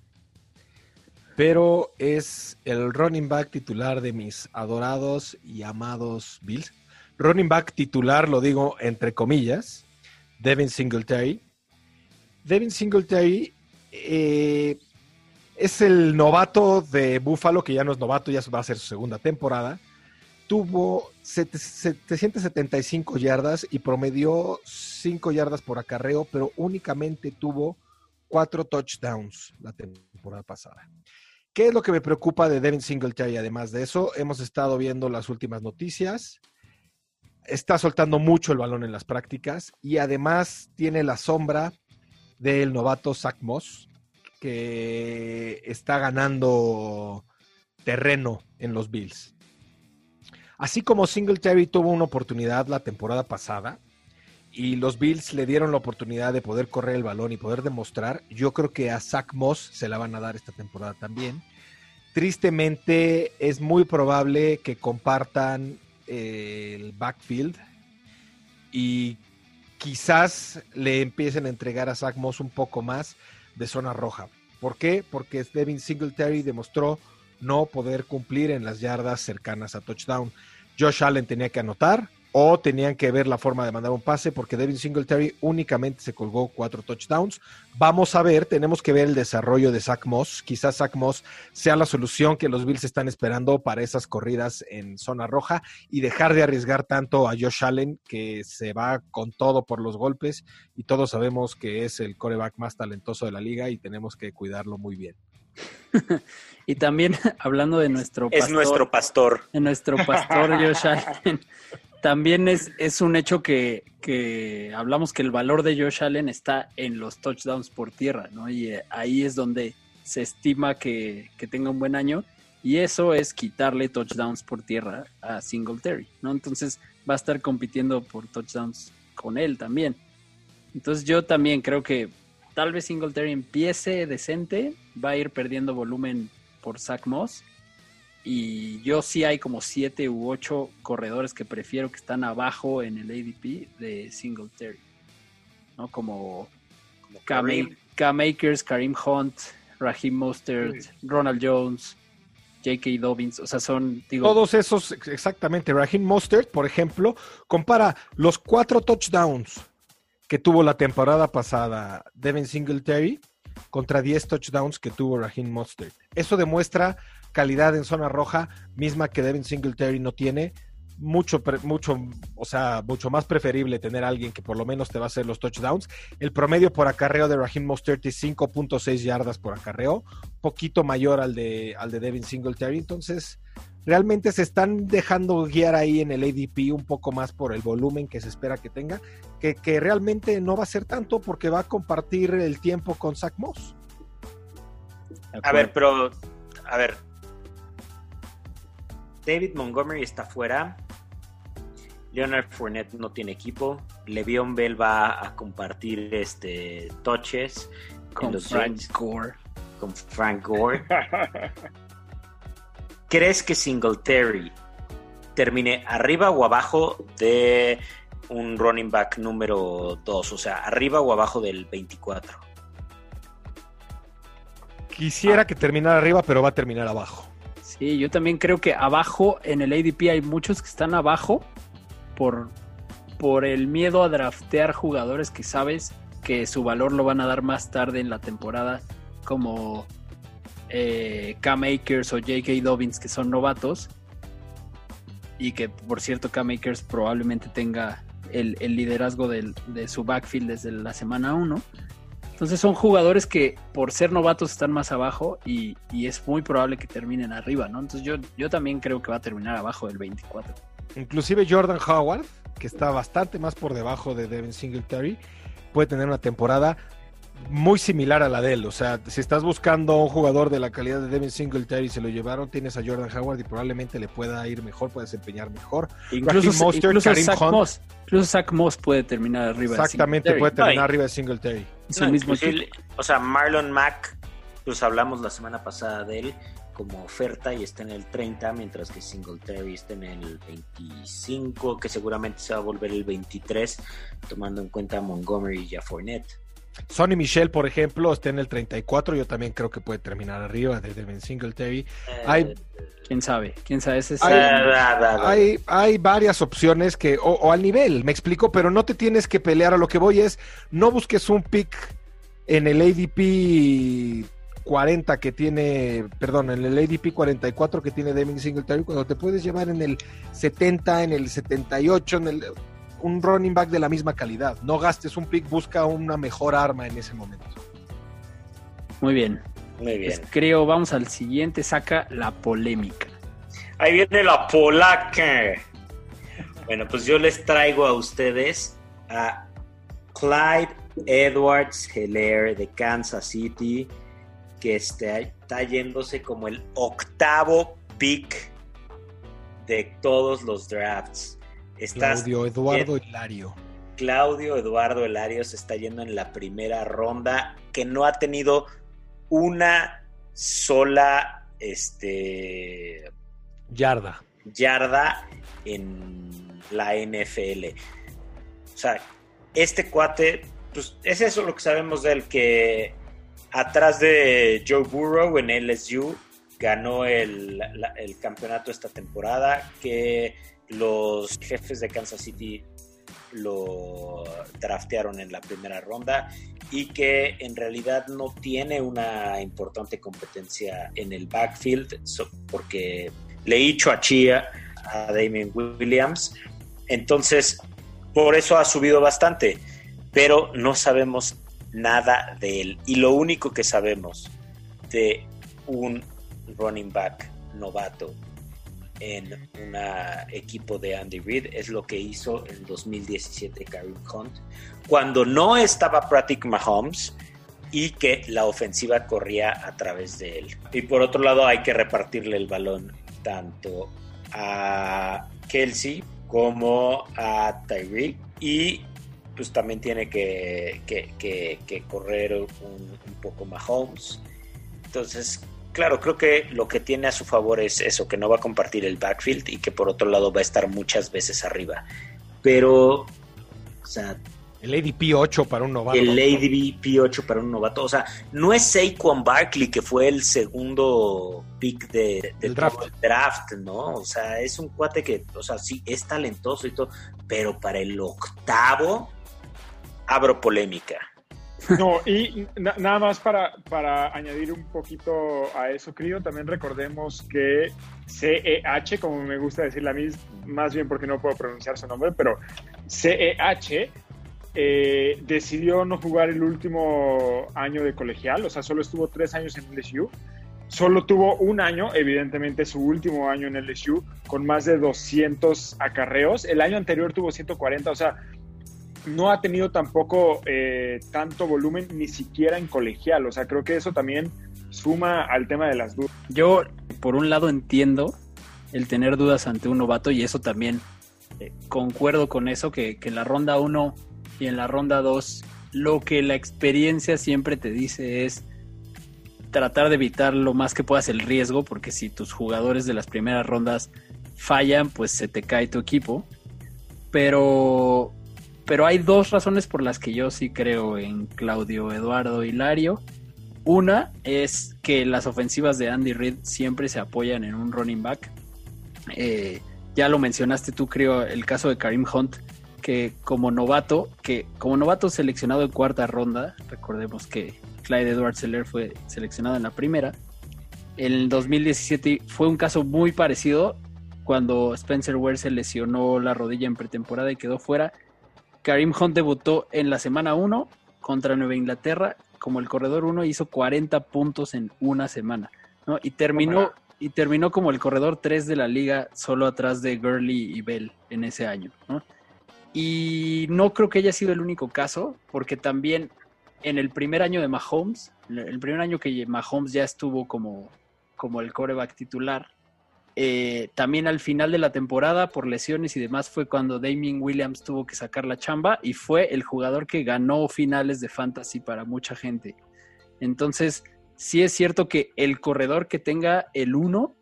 pero es el running back titular de mis adorados y amados Bills. Running back titular, lo digo entre comillas, Devin Singletary. Devin Singletary eh, es el novato de Buffalo, que ya no es novato, ya va a ser su segunda temporada tuvo sete- 775 yardas y promedió 5 yardas por acarreo, pero únicamente tuvo 4 touchdowns la temporada pasada. ¿Qué es lo que me preocupa de Devin Singletary? Además de eso, hemos estado viendo las últimas noticias. Está soltando mucho el balón en las prácticas y además tiene la sombra del novato Zach Moss, que está ganando terreno en los Bills. Así como Singletary tuvo una oportunidad la temporada pasada y los Bills le dieron la oportunidad de poder correr el balón y poder demostrar, yo creo que a Zach Moss se la van a dar esta temporada también. Tristemente es muy probable que compartan el backfield y quizás le empiecen a entregar a Zach Moss un poco más de zona roja. ¿Por qué? Porque Devin Singletary demostró no poder cumplir en las yardas cercanas a touchdown. Josh Allen tenía que anotar, o tenían que ver la forma de mandar un pase porque Devin Singletary únicamente se colgó cuatro touchdowns. Vamos a ver, tenemos que ver el desarrollo de Zach Moss. Quizás Zach Moss sea la solución que los Bills están esperando para esas corridas en zona roja y dejar de arriesgar tanto a Josh Allen que se va con todo por los golpes y todos sabemos que es el coreback más talentoso de la liga y tenemos que cuidarlo muy bien. y también hablando de nuestro pastor, es nuestro pastor. De nuestro pastor Josh Allen también es, es un hecho que, hablamos que el valor de Josh Allen está en los touchdowns por tierra, ¿no? Y eh, ahí es donde se estima que, tenga un buen año. Y eso es quitarle touchdowns por tierra a Singletary, ¿no? Entonces va a estar compitiendo por touchdowns con él también. Entonces yo también creo que tal vez Singletary empiece decente, va a ir perdiendo volumen por Zach Moss y yo sí hay como siete u ocho corredores que prefiero que están abajo en el ADP de Singletary, ¿no? Como, K-Makers, Karim Hunt, Raheem Mostert, Ronald Jones, J.K. Dobbins, o sea, son, digo... Todos esos, exactamente. Raheem Mostert, por ejemplo, compara los cuatro touchdowns que tuvo la temporada pasada Devin Singletary contra 10 touchdowns que tuvo Raheem Mostert. Eso demuestra calidad en zona roja, misma que Devin Singletary no tiene. Mucho, mucho, o sea, mucho más preferible tener a alguien que por lo menos te va a hacer los touchdowns. El promedio por acarreo de Raheem Mostert es 5.6 yardas por acarreo, poquito mayor al de, al de Devin Singletary. Entonces, realmente se están dejando guiar ahí en el ADP un poco más por el volumen que se espera que tenga, que, que realmente no va a ser tanto porque va a compartir el tiempo con Zach Moss. A ver, pero, a ver, David Montgomery está fuera. Leonard Fournette no tiene equipo. Le'Veon Bell va a compartir este toches con Frank Gore. Con Frank Gore. ¿Crees que Singletary termine arriba o abajo de un running back número 2? O sea, arriba o abajo del 24. Quisiera ah. que terminara arriba, pero va a terminar abajo. Sí, yo también creo que abajo en el ADP hay muchos que están abajo por, por el miedo a draftear jugadores que sabes que su valor lo van a dar más tarde en la temporada, como eh, K-Makers o J.K. Dobbins, que son novatos. Y que, por cierto, K-Makers probablemente tenga el, liderazgo de su backfield desde la semana 1. Entonces son jugadores que por ser novatos están más abajo y, es muy probable que terminen arriba, ¿no? Entonces yo, yo también creo que va a terminar abajo del 24. Inclusive Jordan Howard, que está bastante más por debajo de Devin Singletary, puede tener una temporada muy similar a la de él. O sea, si estás buscando un jugador de la calidad de Devin Singletary y se lo llevaron, tienes a Jordan Howard y probablemente le pueda ir mejor, puede desempeñar mejor. Incluso, Zach Moss, incluso Zach Moss puede terminar arriba Exactamente, puede terminar arriba de Singletary. mismo o sea, Marlon Mack, pues hablamos la semana pasada de él como oferta y está en el 30, mientras que Singletary está en el 25, que seguramente se va a volver el 23, tomando en cuenta a Montgomery y a Fournette. Sonny Michel, por ejemplo, está en el 34. Yo también creo que puede terminar arriba de Devin Singletary. Eh, hay, ¿Quién sabe? ¿Quién sabe? hay, hay, varias opciones que, o, al nivel, me explico, pero no te tienes que pelear. A lo que voy es, no busques un pick en el ADP 40 que tiene, perdón, en el ADP 44 que tiene Devin Singletary, cuando te puedes llevar en el 70, en el 78, en el un running back de la misma calidad. No gastes un pick, busca una mejor arma en ese momento. Muy bien. Muy bien. Pues creo, vamos al siguiente, saca la polémica. Ahí viene la polaca. Bueno, pues yo les traigo a ustedes a Clyde Edwards Heller de Kansas City, que está, está yéndose como el octavo pick de todos los drafts. Claudio Eduardo Hilario. Claudio Eduardo Hilario se está yendo en la primera ronda, que no ha tenido una sola este, yarda. yarda en la NFL. O sea, este cuate, pues es eso lo que sabemos de él, que atrás de Joe Burrow en LSU ganó el, el campeonato esta temporada, que los jefes de Kansas City lo draftearon en la primera ronda y que en realidad no tiene una importante competencia en el backfield porque le hizo a Chia a Damien Williams. Entonces, por eso ha subido bastante, pero no sabemos nada de él. Y lo único que sabemos de un running back novato en un equipo de Andy Reid es lo que hizo en 2017 Karim Hunt, cuando no estaba Pratic Mahomes y que la ofensiva corría a través de él. Y por otro lado hay que repartirle el balón tanto a Kelsey como a Tyreek y pues también tiene que, correr un, un poco Mahomes. Entonces Claro, creo que lo que tiene a su favor es eso, que no va a compartir el backfield y que por otro lado va a estar muchas veces arriba. Pero, o sea... El ADP 8 para un novato. El ADP 8 para un novato. O sea, no es Saquon Barkley, que fue el segundo pick de, draft. draft, ¿no? O sea, es un cuate que, o sea, sí, es talentoso y todo, pero para el octavo, abro polémica. No, y nada más para, para añadir un poquito a eso, Crío, también recordemos que CEH, como me gusta decir la misma, más bien porque no puedo pronunciar su nombre, pero CEH eh, decidió no jugar el último año de colegial, o sea, solo estuvo tres años en LSU. Solo tuvo un año, evidentemente su último año en LSU, con más de 200 acarreos. El año anterior tuvo 140, o sea, no ha tenido tampoco eh, tanto volumen ni siquiera en colegial. O sea, creo que eso también suma al tema de las dudas. Yo, por un lado, entiendo el tener dudas ante un novato y eso también eh, concuerdo con eso, que, que en la ronda 1 y en la ronda 2 lo que la experiencia siempre te dice es tratar de evitar lo más que puedas el riesgo, porque si tus jugadores de las primeras rondas fallan, pues se te cae tu equipo. Pero pero hay dos razones por las que yo sí creo en Claudio Eduardo Hilario. Una es que las ofensivas de Andy Reid siempre se apoyan en un running back. Eh, ya lo mencionaste tú, creo, el caso de Karim Hunt, que como novato, que como novato seleccionado en cuarta ronda, recordemos que Clyde Edwards Seller fue seleccionado en la primera. En el 2017 fue un caso muy parecido cuando Spencer Ware se lesionó la rodilla en pretemporada y quedó fuera Karim Hunt debutó en la semana 1 contra Nueva Inglaterra como el corredor 1 hizo 40 puntos en una semana, ¿no? Y terminó y terminó como el corredor 3 de la liga solo atrás de Gurley y Bell en ese año, ¿no? Y no creo que haya sido el único caso, porque también en el primer año de Mahomes, el primer año que Mahomes ya estuvo como, como el coreback titular, eh, también al final de la temporada, por lesiones y demás, fue cuando Damien Williams tuvo que sacar la chamba y fue el jugador que ganó finales de fantasy para mucha gente. Entonces, sí es cierto que el corredor que tenga el 1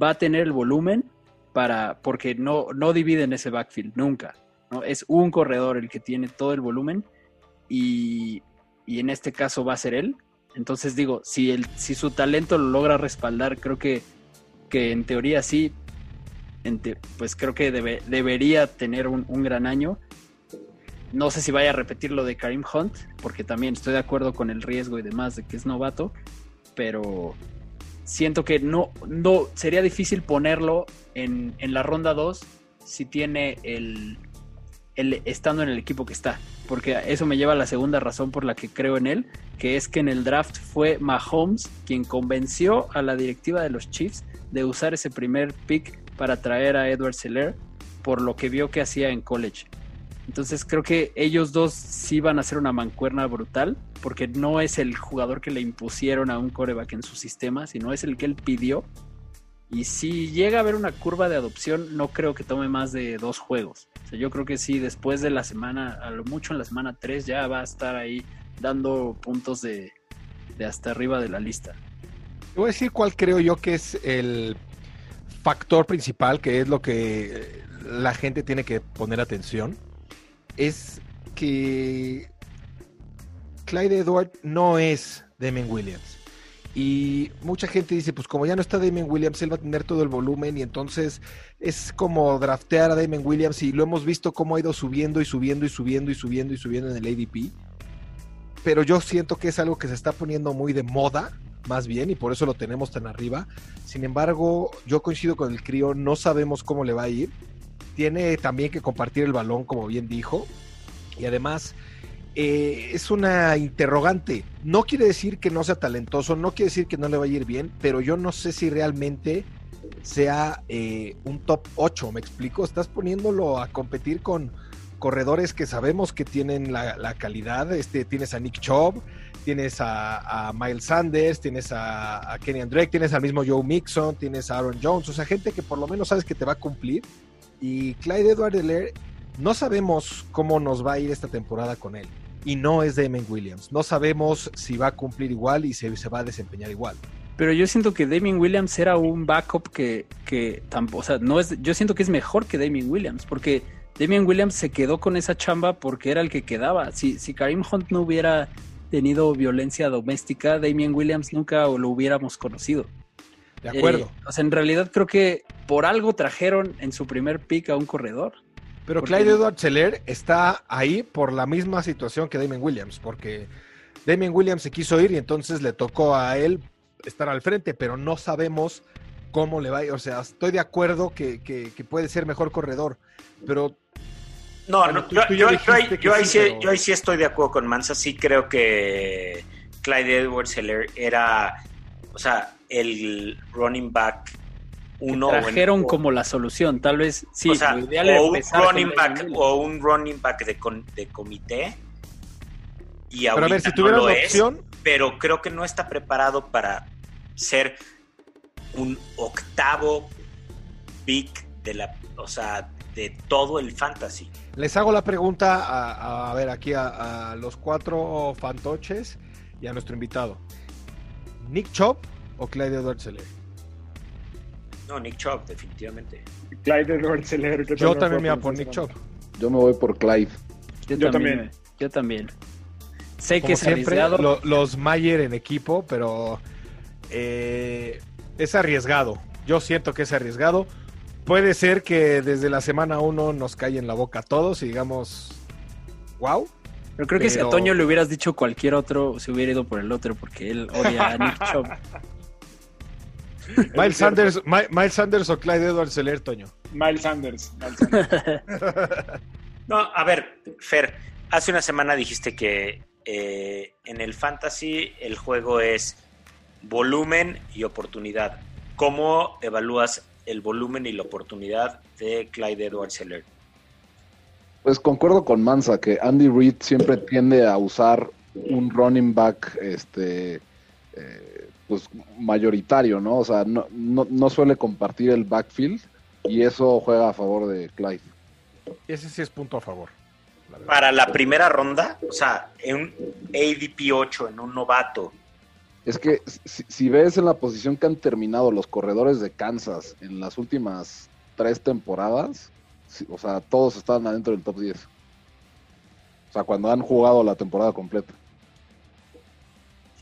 va a tener el volumen para, porque no, no dividen ese backfield, nunca. ¿no? Es un corredor el que tiene todo el volumen y, y en este caso va a ser él. Entonces digo, si, el, si su talento lo logra respaldar, creo que que en teoría sí, pues creo que debería tener un, gran año. No sé si vaya a repetir lo de Karim Hunt, porque también estoy de acuerdo con el riesgo y demás de que es novato, pero siento que no, no sería difícil ponerlo en, en la ronda 2 si tiene el, el, estando en el equipo que está, porque eso me lleva a la segunda razón por la que creo en él, que es que en el draft fue Mahomes quien convenció a la directiva de los Chiefs de usar ese primer pick para traer a Edward Seller por lo que vio que hacía en college. Entonces creo que ellos dos sí van a hacer una mancuerna brutal, porque no es el jugador que le impusieron a un coreback en su sistema, sino es el que él pidió. Y si llega a haber una curva de adopción, no creo que tome más de dos juegos. O sea, yo creo que sí, después de la semana, a lo mucho en la semana 3, ya va a estar ahí dando puntos de, de hasta arriba de la lista voy a decir cuál creo yo que es el factor principal, que es lo que la gente tiene que poner atención. Es que Clyde Edward no es Damon Williams. Y mucha gente dice, pues como ya no está Damien Williams, él va a tener todo el volumen y entonces es como draftear a Damien Williams y lo hemos visto cómo ha ido subiendo y subiendo y subiendo y subiendo y subiendo en el ADP. Pero yo siento que es algo que se está poniendo muy de moda, más bien, y por eso lo tenemos tan arriba. Sin embargo, yo coincido con el crío, no sabemos cómo le va a ir. Tiene también que compartir el balón, como bien dijo. Y además, eh, es una interrogante. No quiere decir que no sea talentoso, no quiere decir que no le vaya a ir bien, pero yo no sé si realmente sea eh, un top 8, ¿me explico? Estás poniéndolo a competir con corredores que sabemos que tienen la, la calidad. Este, tienes a Nick Chubb, tienes a, Miles Sanders, tienes a, a, Kenny Drake, tienes al mismo Joe Mixon, tienes a Aaron Jones, o sea, gente que por lo menos sabes que te va a cumplir. Y Clyde Edward Delaire, no sabemos cómo nos va a ir esta temporada con él y no es Damien Williams. No sabemos si va a cumplir igual y se, se va a desempeñar igual. Pero yo siento que Damien Williams era un backup que, que tampoco, o sea, no es, yo siento que es mejor que Damien Williams, porque Damien Williams se quedó con esa chamba porque era el que quedaba. Si, si Karim Hunt no hubiera tenido violencia doméstica, Damien Williams nunca lo hubiéramos conocido. De acuerdo. Eh, o sea, en realidad creo que por algo trajeron en su primer pick a un corredor. Pero Clyde Edward Seller está ahí por la misma situación que Damien Williams, porque Damien Williams se quiso ir y entonces le tocó a él estar al frente, pero no sabemos cómo le va a ir. O sea, estoy de acuerdo que, que, que puede ser mejor corredor, pero... No, bueno, no tú, yo, tú yo, yo, ahí, yo, ahí sí, pero... yo, ahí, sí, estoy de acuerdo con Mansa. Sí creo que Clyde Edwards Seller era, o sea, el running back uno trajeron en, como la solución, tal vez sí, o, sea, o un running back o un running back de, con, de comité. Y pero a ver, si tuviera no una opción, es, pero creo que no está preparado para ser un octavo pick de la, o sea, de todo el fantasy. Les hago la pregunta a, a ver aquí a, a, los cuatro fantoches y a nuestro invitado. Nick Chop o Clyde edwards no, Nick Chubb, definitivamente. Clyde edwards Yo también me voy por Nick. Yo me voy por Clyde. Yo, yo también, también. Yo también. Sé Como que es siempre, lo, los Mayer en equipo, pero eh, es arriesgado. Yo siento que es arriesgado. Puede ser que desde la semana 1 nos cae en la boca a todos y digamos, wow. Pero creo que si a Toño le hubieras dicho cualquier otro, se hubiera ido por el otro, porque él odia a Nick Chubb. Miles Sanders, Miles Sanders o Clyde Edwards Seller, Toño. Miles Sanders. Miles Sanders. no, a ver, Fer, hace una semana dijiste que eh, en el fantasy el juego es volumen y oportunidad. ¿Cómo evalúas el volumen y la oportunidad de Clyde Edwards Seller? Pues concuerdo con Mansa que Andy Reid siempre tiende a usar un running back este eh, pues mayoritario, ¿no? O sea, no, no, no, suele compartir el backfield y eso juega a favor de Clyde. Ese sí es punto a favor. La Para la primera ronda, o sea, en un ADP 8, en un novato. Es que si, si, ves en la posición que han terminado los corredores de Kansas en las últimas tres temporadas, o sea, todos están adentro del top 10. O sea, cuando han jugado la temporada completa.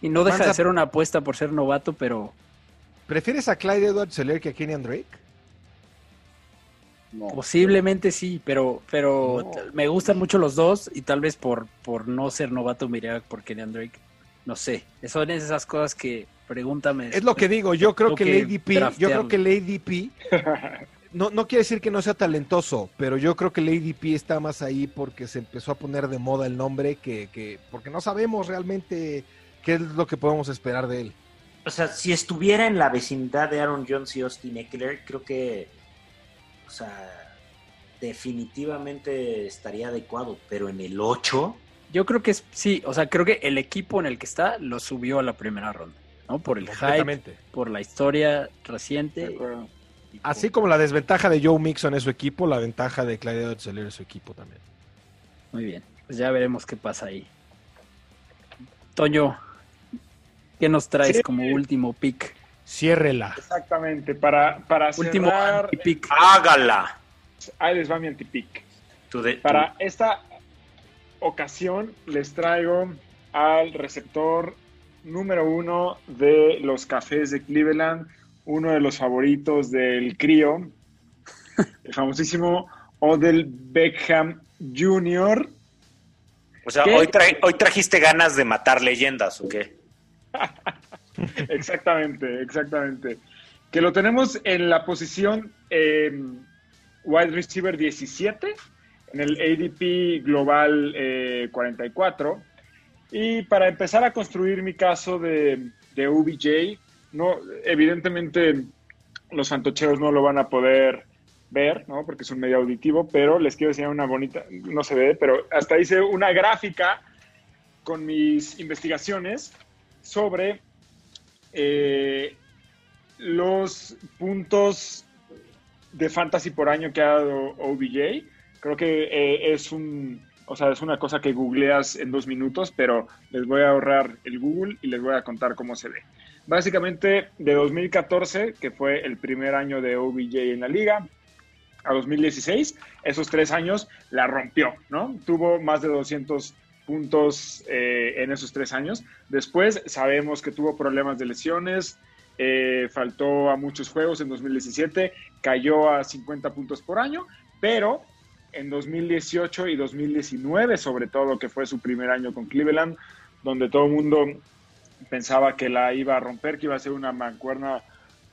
Y no deja Manza, de ser una apuesta por ser novato, pero. ¿Prefieres a Clyde Edwards Seller que a Kenyan Drake? No, Posiblemente pero... sí, pero, pero no. me gustan mucho los dos y tal vez por, por no ser novato me iría por Kenyan Drake. No sé, son esas cosas que pregúntame. Es lo que digo, yo creo que, que el ADP, yo creo que el ADP no, no quiere decir que no sea talentoso, pero yo creo que el ADP está más ahí porque se empezó a poner de moda el nombre que, que porque no sabemos realmente qué es lo que podemos esperar de él. O sea, si estuviera en la vecindad de Aaron Jones y Austin Eckler, creo que, o sea, definitivamente estaría adecuado, pero en el 8... Yo creo que es, sí, o sea, creo que el equipo en el que está lo subió a la primera ronda, ¿no? Por el hype, por la historia reciente. Así como la desventaja de Joe Mixon es su equipo, la ventaja de Clyde Edwards-Helaire es su equipo también. Muy bien, pues ya veremos qué pasa ahí. Toño, ¿qué nos traes sí. como último pick? Ciérrela. Exactamente, para, para último cerrar... pick. Hágala. Ahí les va mi antipick. Para esta ocasión les traigo al receptor número uno de los cafés de Cleveland, uno de los favoritos del crío, el famosísimo Odell Beckham Jr. O sea, hoy, tra- hoy trajiste ganas de matar leyendas, ¿o qué? Exactamente, exactamente. Que lo tenemos en la posición eh, wide receiver 17, en el ADP global eh, 44. Y para empezar a construir mi caso de, de OBJ, no, evidentemente los fantocheros no lo van a poder ver, ¿no? Porque es un medio auditivo, pero les quiero enseñar una bonita, no se ve, pero hasta hice una gráfica con mis investigaciones sobre eh, los puntos de fantasy por año que ha dado OBJ. Creo que eh, es un, o sea, es una cosa que googleas en dos minutos, pero les voy a ahorrar el Google y les voy a contar cómo se ve. Básicamente, de 2014, que fue el primer año de OBJ en la liga, a 2016, esos tres años la rompió, ¿no? Tuvo más de 200 puntos eh, en esos tres años. Después sabemos que tuvo problemas de lesiones, eh, faltó a muchos juegos en 2017, cayó a 50 puntos por año, pero en 2018 y 2019, sobre todo, que fue su primer año con Cleveland, donde todo el mundo pensaba que la iba a romper, que iba a ser una mancuerna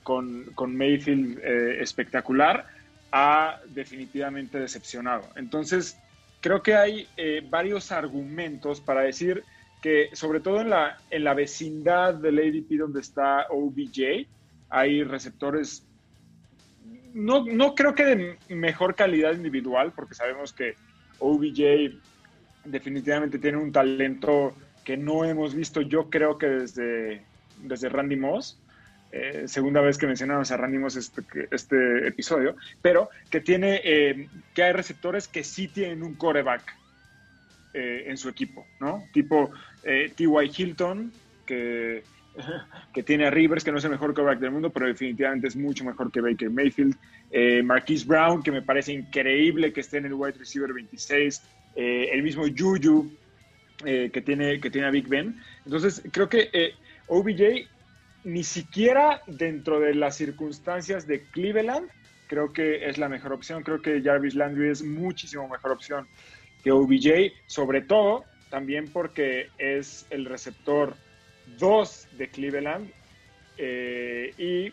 con, con Mayfield eh, espectacular, ha definitivamente decepcionado. Entonces, creo que hay eh, varios argumentos para decir que, sobre todo en la, en la vecindad del ADP donde está OBJ, hay receptores, no, no creo que de mejor calidad individual, porque sabemos que OBJ definitivamente tiene un talento que no hemos visto, yo creo que desde, desde Randy Moss. Eh, segunda vez que mencionamos a Randy Moss este, este episodio, pero que tiene, eh, que hay receptores que sí tienen un coreback eh, en su equipo, ¿no? Tipo T.Y. Hilton, que, que tiene a Rivers, que no es el mejor coreback del mundo, pero definitivamente es mucho mejor que Baker Mayfield. Marquise Brown, que me parece increíble que esté en el wide receiver 26. el mismo Juju, que, tiene, que tiene a Big Ben. Entonces, creo que OBJ ni siquiera dentro de las circunstancias de Cleveland, creo que es la mejor opción. Creo que Jarvis Landry es muchísimo mejor opción que OBJ, sobre todo también porque es el receptor 2 de Cleveland eh, y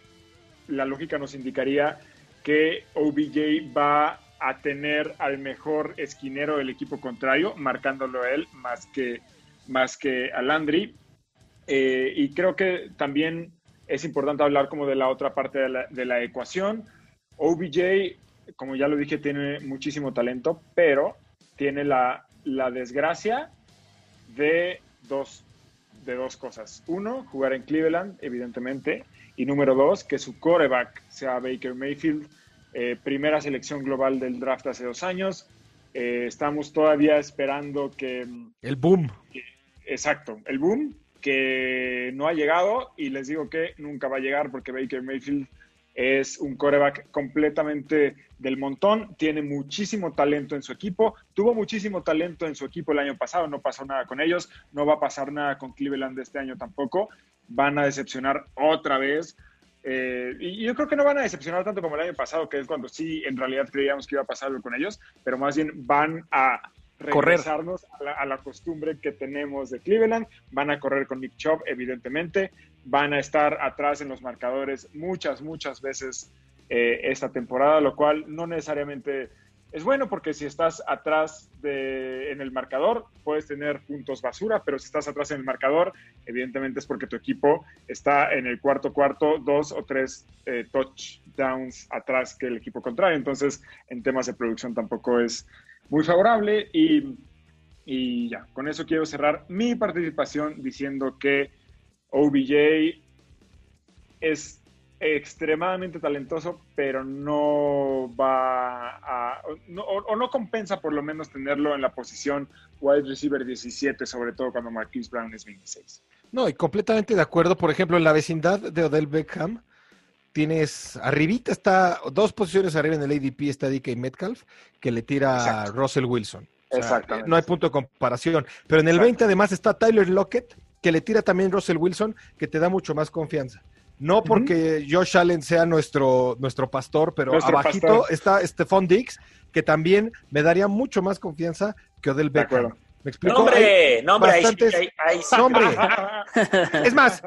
la lógica nos indicaría que OBJ va a tener al mejor esquinero del equipo contrario, marcándolo él más que, más que a Landry. Eh, y creo que también es importante hablar como de la otra parte de la, de la, ecuación. OBJ, como ya lo dije, tiene muchísimo talento, pero tiene la, la desgracia de dos, de dos cosas. Uno, jugar en Cleveland, evidentemente. Y número dos, que su coreback sea Baker Mayfield, eh, primera selección global del draft hace dos años. Eh, estamos todavía esperando que... El boom. Que, exacto, el boom que no ha llegado y les digo que nunca va a llegar porque Baker Mayfield es un coreback completamente del montón, tiene muchísimo talento en su equipo, tuvo muchísimo talento en su equipo el año pasado, no pasó nada con ellos, no va a pasar nada con Cleveland este año tampoco, van a decepcionar otra vez. Eh, y yo creo que no van a decepcionar tanto como el año pasado, que es cuando sí en realidad creíamos que iba a pasar algo con ellos, pero más bien van a regresarnos a la, a la, costumbre que tenemos de Cleveland. Van a correr con Nick Chubb, evidentemente. Van a estar atrás en los marcadores muchas, muchas veces eh, esta temporada, lo cual no necesariamente es bueno porque si estás atrás en el marcador puedes tener puntos basura, pero si estás atrás en el marcador, evidentemente es porque tu equipo está en el cuarto cuarto, dos o tres eh, touchdowns atrás que el equipo contrario. Entonces, en temas de producción tampoco es muy favorable y, y, ya, con eso quiero cerrar mi participación diciendo que OBJ es extremadamente talentoso, pero no va a, no, o, o, no compensa por lo menos tenerlo en la posición wide receiver 17, sobre todo cuando Marquise Brown es 26. No, y completamente de acuerdo, por ejemplo, en la vecindad de Odell Beckham, tienes arribita está dos posiciones arriba en el ADP está DK Metcalf que le tira Exacto. a Russell Wilson. O sea, no hay punto de comparación. Pero en el 20 además está Tyler Lockett que le tira también Russell Wilson, que te da mucho más confianza. No porque Josh Allen sea nuestro, nuestro pastor, pero Nuestro abajito pastor. está Stephon Diggs, que también me daría mucho más confianza que Odell De Beckham. ¿Me explico? No, hombre, no, hombre, ahí ahí- ahí sí. No, hombre. Es más,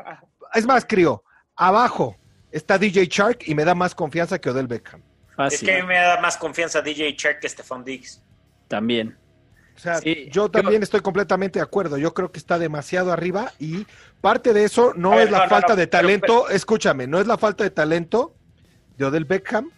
es más, crío, abajo está DJ Shark y me da más confianza que Odell Beckham. Es que me da más confianza DJ Shark que Stephon Diggs. También. O sea, Sí, yo yo- también estoy completamente de acuerdo. Yo creo que está demasiado arriba y parte de eso no ver, es la no, falta no, de pero- talento. Escúchame, no es la falta de talento de Odell Beckham.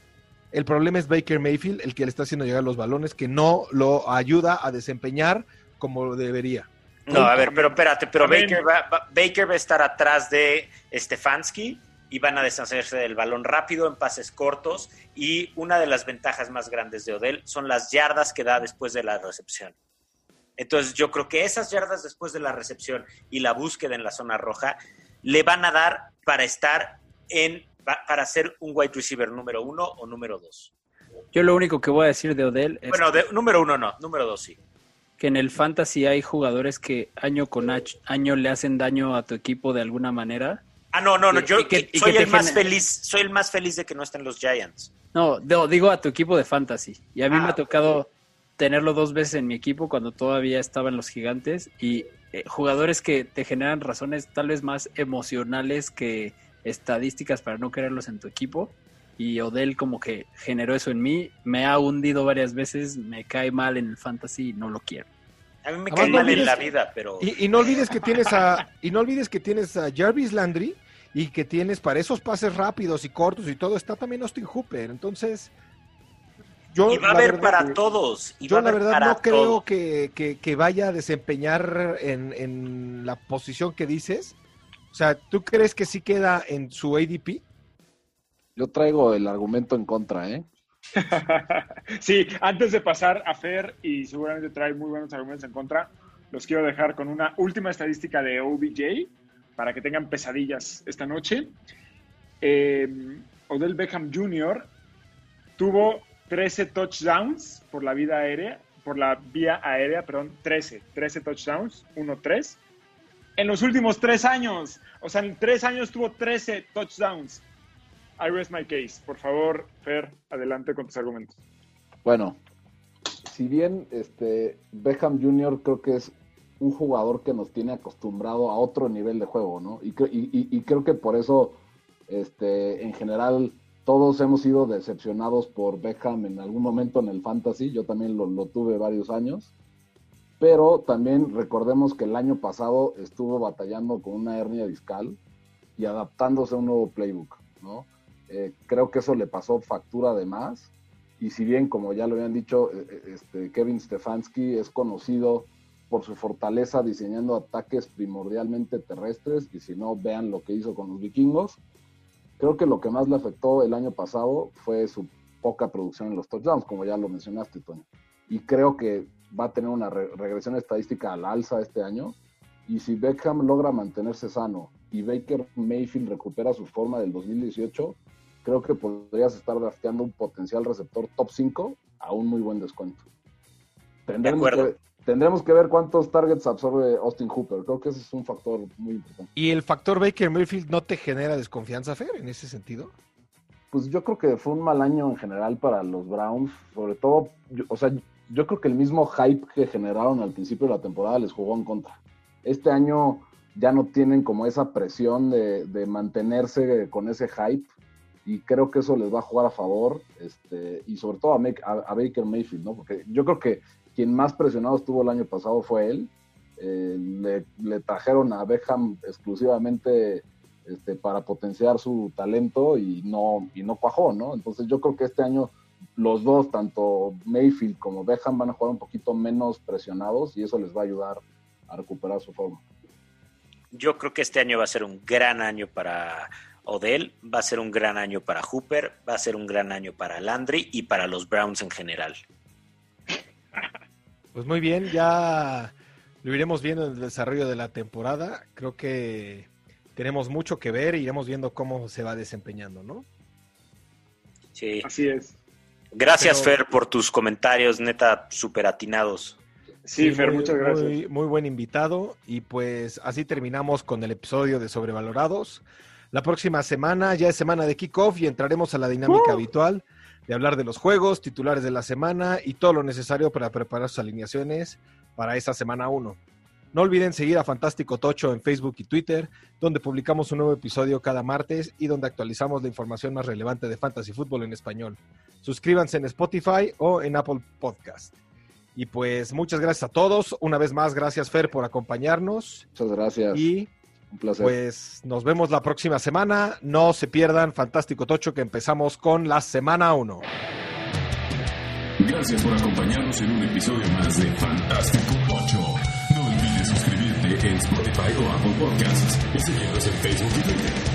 El problema es Baker Mayfield, el que le está haciendo llegar los balones, que no lo ayuda a desempeñar como debería. No, a ver, pero espérate, pero. Baker va, va- Baker va a estar atrás de Stefanski y van a deshacerse del balón rápido en pases cortos y una de las ventajas más grandes de Odell son las yardas que da después de la recepción. Entonces yo creo que esas yardas después de la recepción y la búsqueda en la zona roja le van a dar para estar en, pa- para ser un wide receiver número uno o número dos. Yo lo único que voy a decir de Odell es Bueno, de, número uno no, número dos sí. que en el fantasy hay jugadores que año con año le hacen daño a tu equipo de alguna manera. Ah, no, no, no, yo y que- y soy que el más feliz, soy el más feliz de que no estén los Giants. No, no, digo a tu equipo de fantasy. Y a mí me Ah. ha tocado tenerlo dos veces en mi equipo cuando todavía estaban los gigantes y eh, jugadores que te generan razones tal vez más emocionales que estadísticas para no quererlos en tu equipo. Y Odell como que generó eso en mí, me ha hundido varias veces, me cae mal en el fantasy y no lo quiero. A mí me Además, cae no mal en la vida, pero Y, y no olvides que tienes a y no olvides que tienes a Jarvis Landry y que tienes para esos pases rápidos y cortos y todo está también Austin Hooper. Entonces, yo y va a haber verdad- para todos. Y Yo la verdad para no creo que- que vaya a desempeñar en, en la posición que dices. O sea, ¿tú crees que sí queda en su ADP? Yo traigo el argumento en contra, ¿eh? sí, antes de pasar a Fer, y seguramente trae muy buenos argumentos en contra, los quiero dejar con una última estadística de OBJ para que tengan pesadillas esta noche. Eh, Odell Beckham Jr. tuvo 13 touchdowns por la vida aérea, por la vía aérea, perdón, 13, 13 touchdowns, 1-3. En los últimos tres años, o sea, en tres años tuvo 13 touchdowns. I rest my case. Por favor, Fer, adelante con tus argumentos. Bueno, si bien este Beckham Jr. creo que es un jugador que nos tiene acostumbrado a otro nivel de juego, ¿no? Y, y- y creo que por eso, este, en general, todos hemos sido decepcionados por Beckham en algún momento en el fantasy. Yo también lo, tuve varios años. Pero también recordemos que el año pasado estuvo batallando con una hernia discal y adaptándose a un nuevo playbook, ¿no? Eh, creo que eso le pasó factura de más. Y si bien, como ya lo habían dicho, eh, eh, este, Kevin Stefanski es conocido por su fortaleza diseñando ataques primordialmente terrestres, y si no, vean lo que hizo con los vikingos. Creo que lo que más le afectó el año pasado fue su poca producción en los touchdowns, como ya lo mencionaste, Tony. Y creo que va a tener una re- regresión estadística al alza este año. Y si Beckham logra mantenerse sano y Baker Mayfield recupera su forma del 2018, creo que podrías estar drafteando un potencial receptor top 5 a un muy buen descuento. Tendremos, acuerdo. que, tendremos que ver cuántos targets absorbe Austin Hooper. Creo que ese es un factor muy importante. ¿Y el factor Baker Mayfield no te genera desconfianza, Fer, en ese sentido? Pues yo creo que fue un mal año en general para los Browns, sobre todo, yo- o sea, yo creo que el mismo hype que generaron al principio de la temporada les jugó en contra. Este año ya no tienen como esa presión de, de mantenerse con ese hype y creo que eso les va a jugar a favor este, y sobre todo a, Make- a- a Baker Mayfield, ¿no? Porque yo creo que quien más presionado estuvo el año pasado fue él. Eh, le, trajeron a Beckham exclusivamente este, para potenciar su talento y no, y no cuajó, ¿no? Entonces yo creo que este año los dos, tanto Mayfield como Beckham, van a jugar un poquito menos presionados y eso les va a ayudar a recuperar su forma. Yo creo que este año va a ser un gran año para Odell, va a ser un gran año para Hooper, va a ser un gran año para Landry y para los Browns en general. Pues muy bien, ya lo iremos viendo en el desarrollo de la temporada. Creo que tenemos mucho que ver y iremos viendo cómo se va desempeñando, ¿no? Sí. Así es. Gracias, Pero- Fer, por tus comentarios, neta, súper atinados. Sí, Fer, muy- muchas gracias. Muy, muy buen invitado. Y pues así terminamos con el episodio de Sobrevalorados. La próxima semana ya es semana de kickoff y entraremos a la dinámica habitual de hablar de los juegos, titulares de la semana y todo lo necesario para preparar sus alineaciones para esa semana 1. No olviden seguir a Fantástico Tocho en Facebook y Twitter, donde publicamos un nuevo episodio cada martes y donde actualizamos la información más relevante de Fantasy Fútbol en español. Suscríbanse en Spotify o en Apple Podcast. Y pues muchas gracias a todos. Una vez más, gracias Fer por acompañarnos. Muchas gracias. Y Un placer. pues nos vemos la próxima semana. No se pierdan Fantástico Tocho que empezamos con la semana 1. Gracias por acompañarnos en un episodio más de Fantástico 8. No olvides suscribirte en Spotify o Apple Podcasts y seguirnos en Facebook y Twitter.